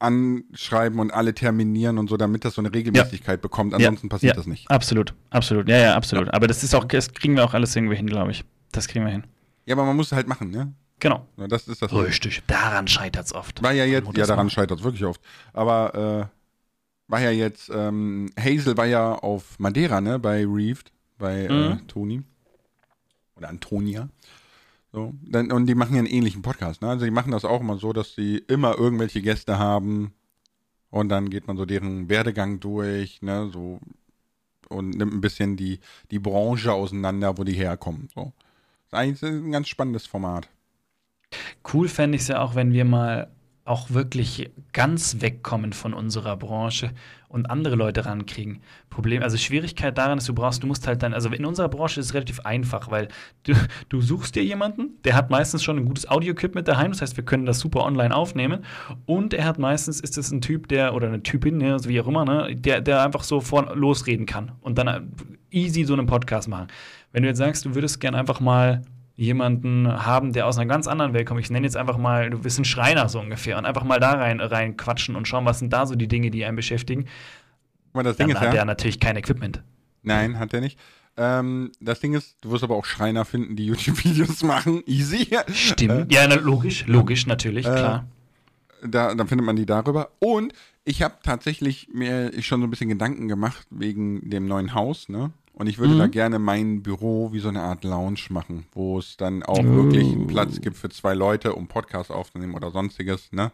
Speaker 1: anschreiben und alle terminieren und so, damit das so eine Regelmäßigkeit ja. bekommt. Ansonsten ja. passiert
Speaker 2: ja.
Speaker 1: das nicht.
Speaker 2: Absolut, absolut. Ja, ja, absolut. Aber das ist auch, das kriegen wir auch alles irgendwie hin, glaube ich. Das kriegen wir hin.
Speaker 1: Ja, aber man muss es halt machen, ne?
Speaker 2: Genau.
Speaker 1: Das ist das.
Speaker 2: Richtig. Daran scheitert es oft.
Speaker 1: War ja jetzt, ja, daran scheitert es wirklich oft. Aber äh, war ja jetzt, ähm, Hazel war ja auf Madeira, ne, bei Reefed, bei äh, mhm. äh, Toni. Oder Antonia. So, dann, und die machen ja einen ähnlichen Podcast. Ne? Also die machen das auch immer so, dass sie immer irgendwelche Gäste haben und dann geht man so deren Werdegang durch, ne, so und nimmt ein bisschen die, die Branche auseinander, wo die herkommen. So. Das ist eigentlich ein ganz spannendes Format.
Speaker 2: Cool fände ich es ja auch, wenn wir mal auch wirklich ganz wegkommen von unserer Branche und andere Leute rankriegen. Problem, also Schwierigkeit daran ist, du brauchst, du musst halt dann, also in unserer Branche ist es relativ einfach, weil du, du suchst dir jemanden, der hat meistens schon ein gutes Audio-Equipment daheim, das heißt, wir können das super online aufnehmen und er hat meistens, ist es ein Typ, der, oder eine Typin, ne, also wie auch immer, ne, der, der einfach so vor, losreden kann und dann easy so einen Podcast machen. Wenn du jetzt sagst, du würdest gern einfach mal jemanden haben, der aus einer ganz anderen Welt kommt. Ich nenne jetzt einfach mal, du bist ein Schreiner so ungefähr und einfach mal da rein, rein quatschen und schauen, was sind da so die Dinge, die einen beschäftigen.
Speaker 1: Aber das Ding
Speaker 2: Dann
Speaker 1: ist
Speaker 2: hat
Speaker 1: ja,
Speaker 2: der natürlich kein Equipment.
Speaker 1: Nein, hat er nicht. Ähm, das Ding ist, du wirst aber auch Schreiner finden, die YouTube-Videos machen. Easy.
Speaker 2: Stimmt. Äh, ja, na, logisch, logisch, natürlich, äh, klar.
Speaker 1: Da, dann findet man die darüber. Und ich habe tatsächlich mir schon so ein bisschen Gedanken gemacht wegen dem neuen Haus, ne? Und ich würde mhm. da gerne mein Büro wie so eine Art Lounge machen, wo es dann auch oh. wirklich einen Platz gibt für zwei Leute, um Podcasts aufzunehmen oder sonstiges, ne?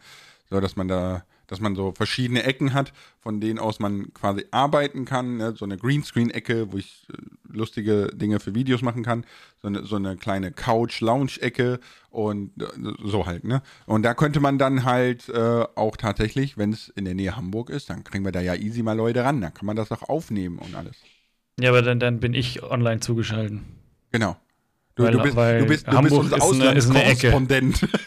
Speaker 1: So, dass man da, dass man so verschiedene Ecken hat, von denen aus man quasi arbeiten kann, ne? so eine Greenscreen-Ecke, wo ich äh, lustige Dinge für Videos machen kann, so eine, so eine kleine Couch-Lounge-Ecke und äh, so halt, ne? Und da könnte man dann halt äh, auch tatsächlich, wenn es in der Nähe Hamburg ist, dann kriegen wir da ja easy mal Leute ran, dann kann man das auch aufnehmen und alles.
Speaker 2: Ja, aber dann, dann bin ich online zugeschalten.
Speaker 1: Genau.
Speaker 2: Du, weil, du, bist, du, bist, du bist unser Auslandskorrespondent.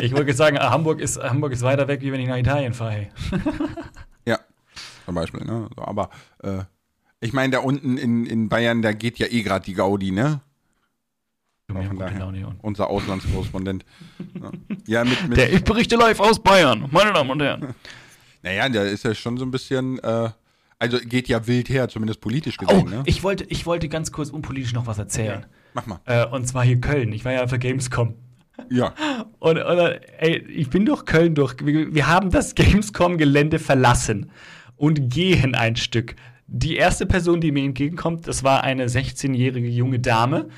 Speaker 2: Ich, ich wollte sagen, Hamburg ist, Hamburg ist weiter weg, wie wenn ich nach Italien fahre.
Speaker 1: ja, zum Beispiel. Ne? Aber äh, ich meine, da unten in, in Bayern, da geht ja eh gerade die Gaudi, ne? Daher, unser Auslandskorrespondent.
Speaker 2: ja, mit, mit Der Ich berichte live aus Bayern, meine Damen und Herren.
Speaker 1: Naja, der ist ja schon so ein bisschen äh, also geht ja wild her, zumindest politisch gesehen. Oh, ne?
Speaker 2: ich, wollte, ich wollte ganz kurz unpolitisch noch was erzählen. Okay.
Speaker 1: Mach mal.
Speaker 2: Äh, und zwar hier Köln. Ich war ja für Gamescom.
Speaker 1: Ja.
Speaker 2: Und, und ey, ich bin durch Köln durch. Wir, wir haben das Gamescom-Gelände verlassen und gehen ein Stück. Die erste Person, die mir entgegenkommt, das war eine 16-jährige junge Dame,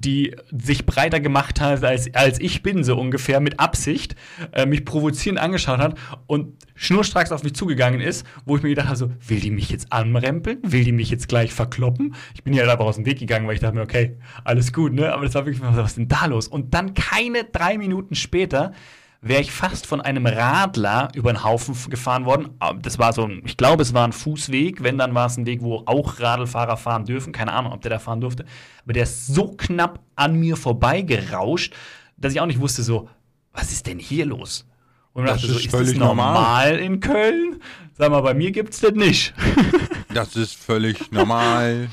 Speaker 2: die sich breiter gemacht hat, als, als ich bin, so ungefähr, mit Absicht, äh, mich provozierend angeschaut hat und schnurstracks auf mich zugegangen ist, wo ich mir gedacht habe, so, will die mich jetzt anrempeln? Will die mich jetzt gleich verkloppen? Ich bin ja halt einfach aus dem Weg gegangen, weil ich dachte mir, okay, alles gut, ne? Aber das war wirklich, was ist denn da los? Und dann keine drei Minuten später wäre ich fast von einem Radler über den Haufen gefahren worden. Ah, das war so ein, ich glaube, es war ein Fußweg. Wenn, dann war es ein Weg, wo auch Radlfahrer fahren dürfen. Keine Ahnung, ob der da fahren durfte. Aber der ist so knapp an mir vorbeigerauscht, dass ich auch nicht wusste, so, was ist denn hier los? Und
Speaker 1: das dachte, ist, so, ist völlig das normal. normal
Speaker 2: in Köln? Sag mal, bei mir gibt es das nicht.
Speaker 1: das ist völlig normal.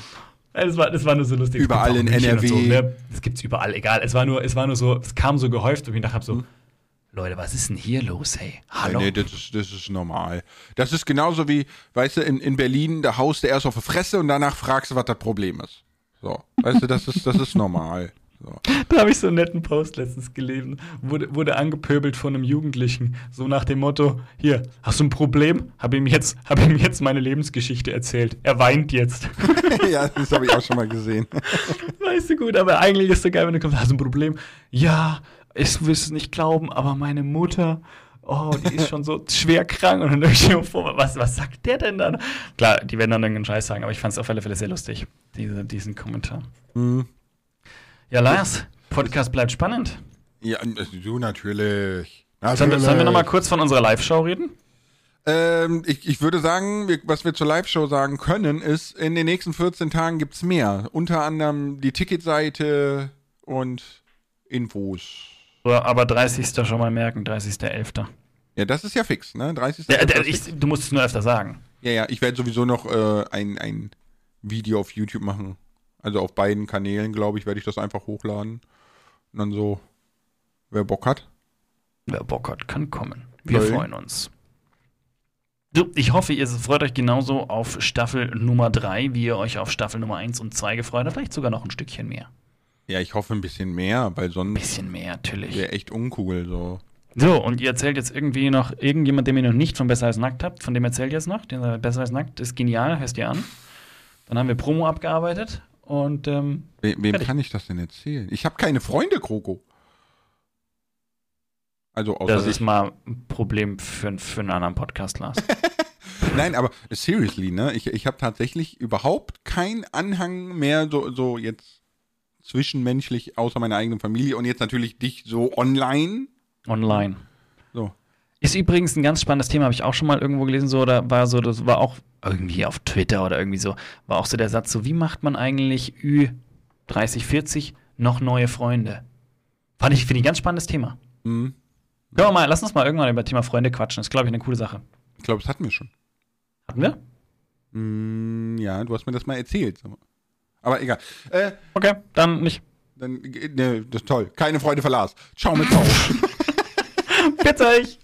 Speaker 2: Das war, das war nur so lustig.
Speaker 1: Überall in NRW. So,
Speaker 2: ne? Das gibt's überall, egal. Es war nur, es war nur so, es kam so gehäuft und ich dachte so, hm. Leute, was ist denn hier los, hey?
Speaker 1: Hallo? Nee, nee das, ist, das ist normal. Das ist genauso wie, weißt du, in, in Berlin, da haust du erst auf die Fresse und danach fragst du, was das Problem ist. So, weißt du, das ist, das ist normal. So.
Speaker 2: Da habe ich so einen netten Post letztens gelesen. Wurde, wurde angepöbelt von einem Jugendlichen. So nach dem Motto: Hier, hast du ein Problem? Habe ihm, jetzt, hab ihm jetzt meine Lebensgeschichte erzählt. Er weint jetzt.
Speaker 1: ja, das habe ich auch schon mal gesehen.
Speaker 2: Weißt du gut, aber eigentlich ist es so geil, wenn du kommst: Hast du ein Problem? Ja, ich will es nicht glauben, aber meine Mutter, oh, die ist schon so schwer krank. Und dann denke ich mir vor, was, was sagt der denn dann? Klar, die werden dann irgendeinen Scheiß sagen, aber ich fand es auf alle Fälle sehr lustig, diese, diesen Kommentar. Mhm. Ja, Lars, Podcast bleibt spannend.
Speaker 1: Ja, du natürlich.
Speaker 2: Sollen wir, sollen wir nochmal kurz von unserer Live-Show reden?
Speaker 1: Ähm, ich, ich würde sagen, wir, was wir zur Live-Show sagen können, ist, in den nächsten 14 Tagen gibt es mehr. Unter anderem die Ticketseite und Infos.
Speaker 2: Aber 30. schon mal merken, 30.11.
Speaker 1: Ja, das ist ja fix, ne? 30.
Speaker 2: Ja, der, ich, du musst es nur öfter sagen.
Speaker 1: Ja, ja, ich werde sowieso noch äh, ein, ein Video auf YouTube machen. Also auf beiden Kanälen, glaube ich, werde ich das einfach hochladen. Und dann so, wer Bock hat.
Speaker 2: Wer Bock hat, kann kommen. Wir Nein. freuen uns. So, ich hoffe, ihr freut euch genauso auf Staffel Nummer 3, wie ihr euch auf Staffel Nummer 1 und 2 gefreut habt. Vielleicht sogar noch ein Stückchen mehr.
Speaker 1: Ja, ich hoffe ein bisschen mehr, weil sonst. Ein
Speaker 2: bisschen mehr, natürlich.
Speaker 1: Wäre echt uncool, so.
Speaker 2: So, und ihr erzählt jetzt irgendwie noch irgendjemand, den ihr noch nicht von Besser als Nackt habt, von dem erzählt ihr jetzt noch. Den Besser als Nackt ist genial, hörst ihr an. Dann haben wir Promo abgearbeitet und. Ähm,
Speaker 1: We wem fertig. kann ich das denn erzählen? Ich habe keine Freunde, Kroko.
Speaker 2: Also außer Das ist mal ein Problem für, für einen anderen Podcast, Lars.
Speaker 1: Nein, aber seriously, ne? Ich, ich habe tatsächlich überhaupt keinen Anhang mehr, so, so jetzt zwischenmenschlich, außer meiner eigenen Familie und jetzt natürlich dich so online.
Speaker 2: Online. So. Ist übrigens ein ganz spannendes Thema, habe ich auch schon mal irgendwo gelesen, so, oder war so, das war auch irgendwie auf Twitter oder irgendwie so, war auch so der Satz, so, wie macht man eigentlich Ü30, 40 noch neue Freunde? Fand ich, finde ich ein ganz spannendes Thema. Mhm. Wir mal, lass uns mal irgendwann über das Thema Freunde quatschen. Das ist, glaube ich, eine coole Sache.
Speaker 1: Ich glaube, das hatten wir schon.
Speaker 2: Hatten wir?
Speaker 1: Mm, ja, du hast mir das mal erzählt. Aber egal.
Speaker 2: Äh, okay, dann nicht.
Speaker 1: Dann, ne, das ist toll. Keine Freude verlas. Ciao mit Ciao.
Speaker 2: Bitte ich.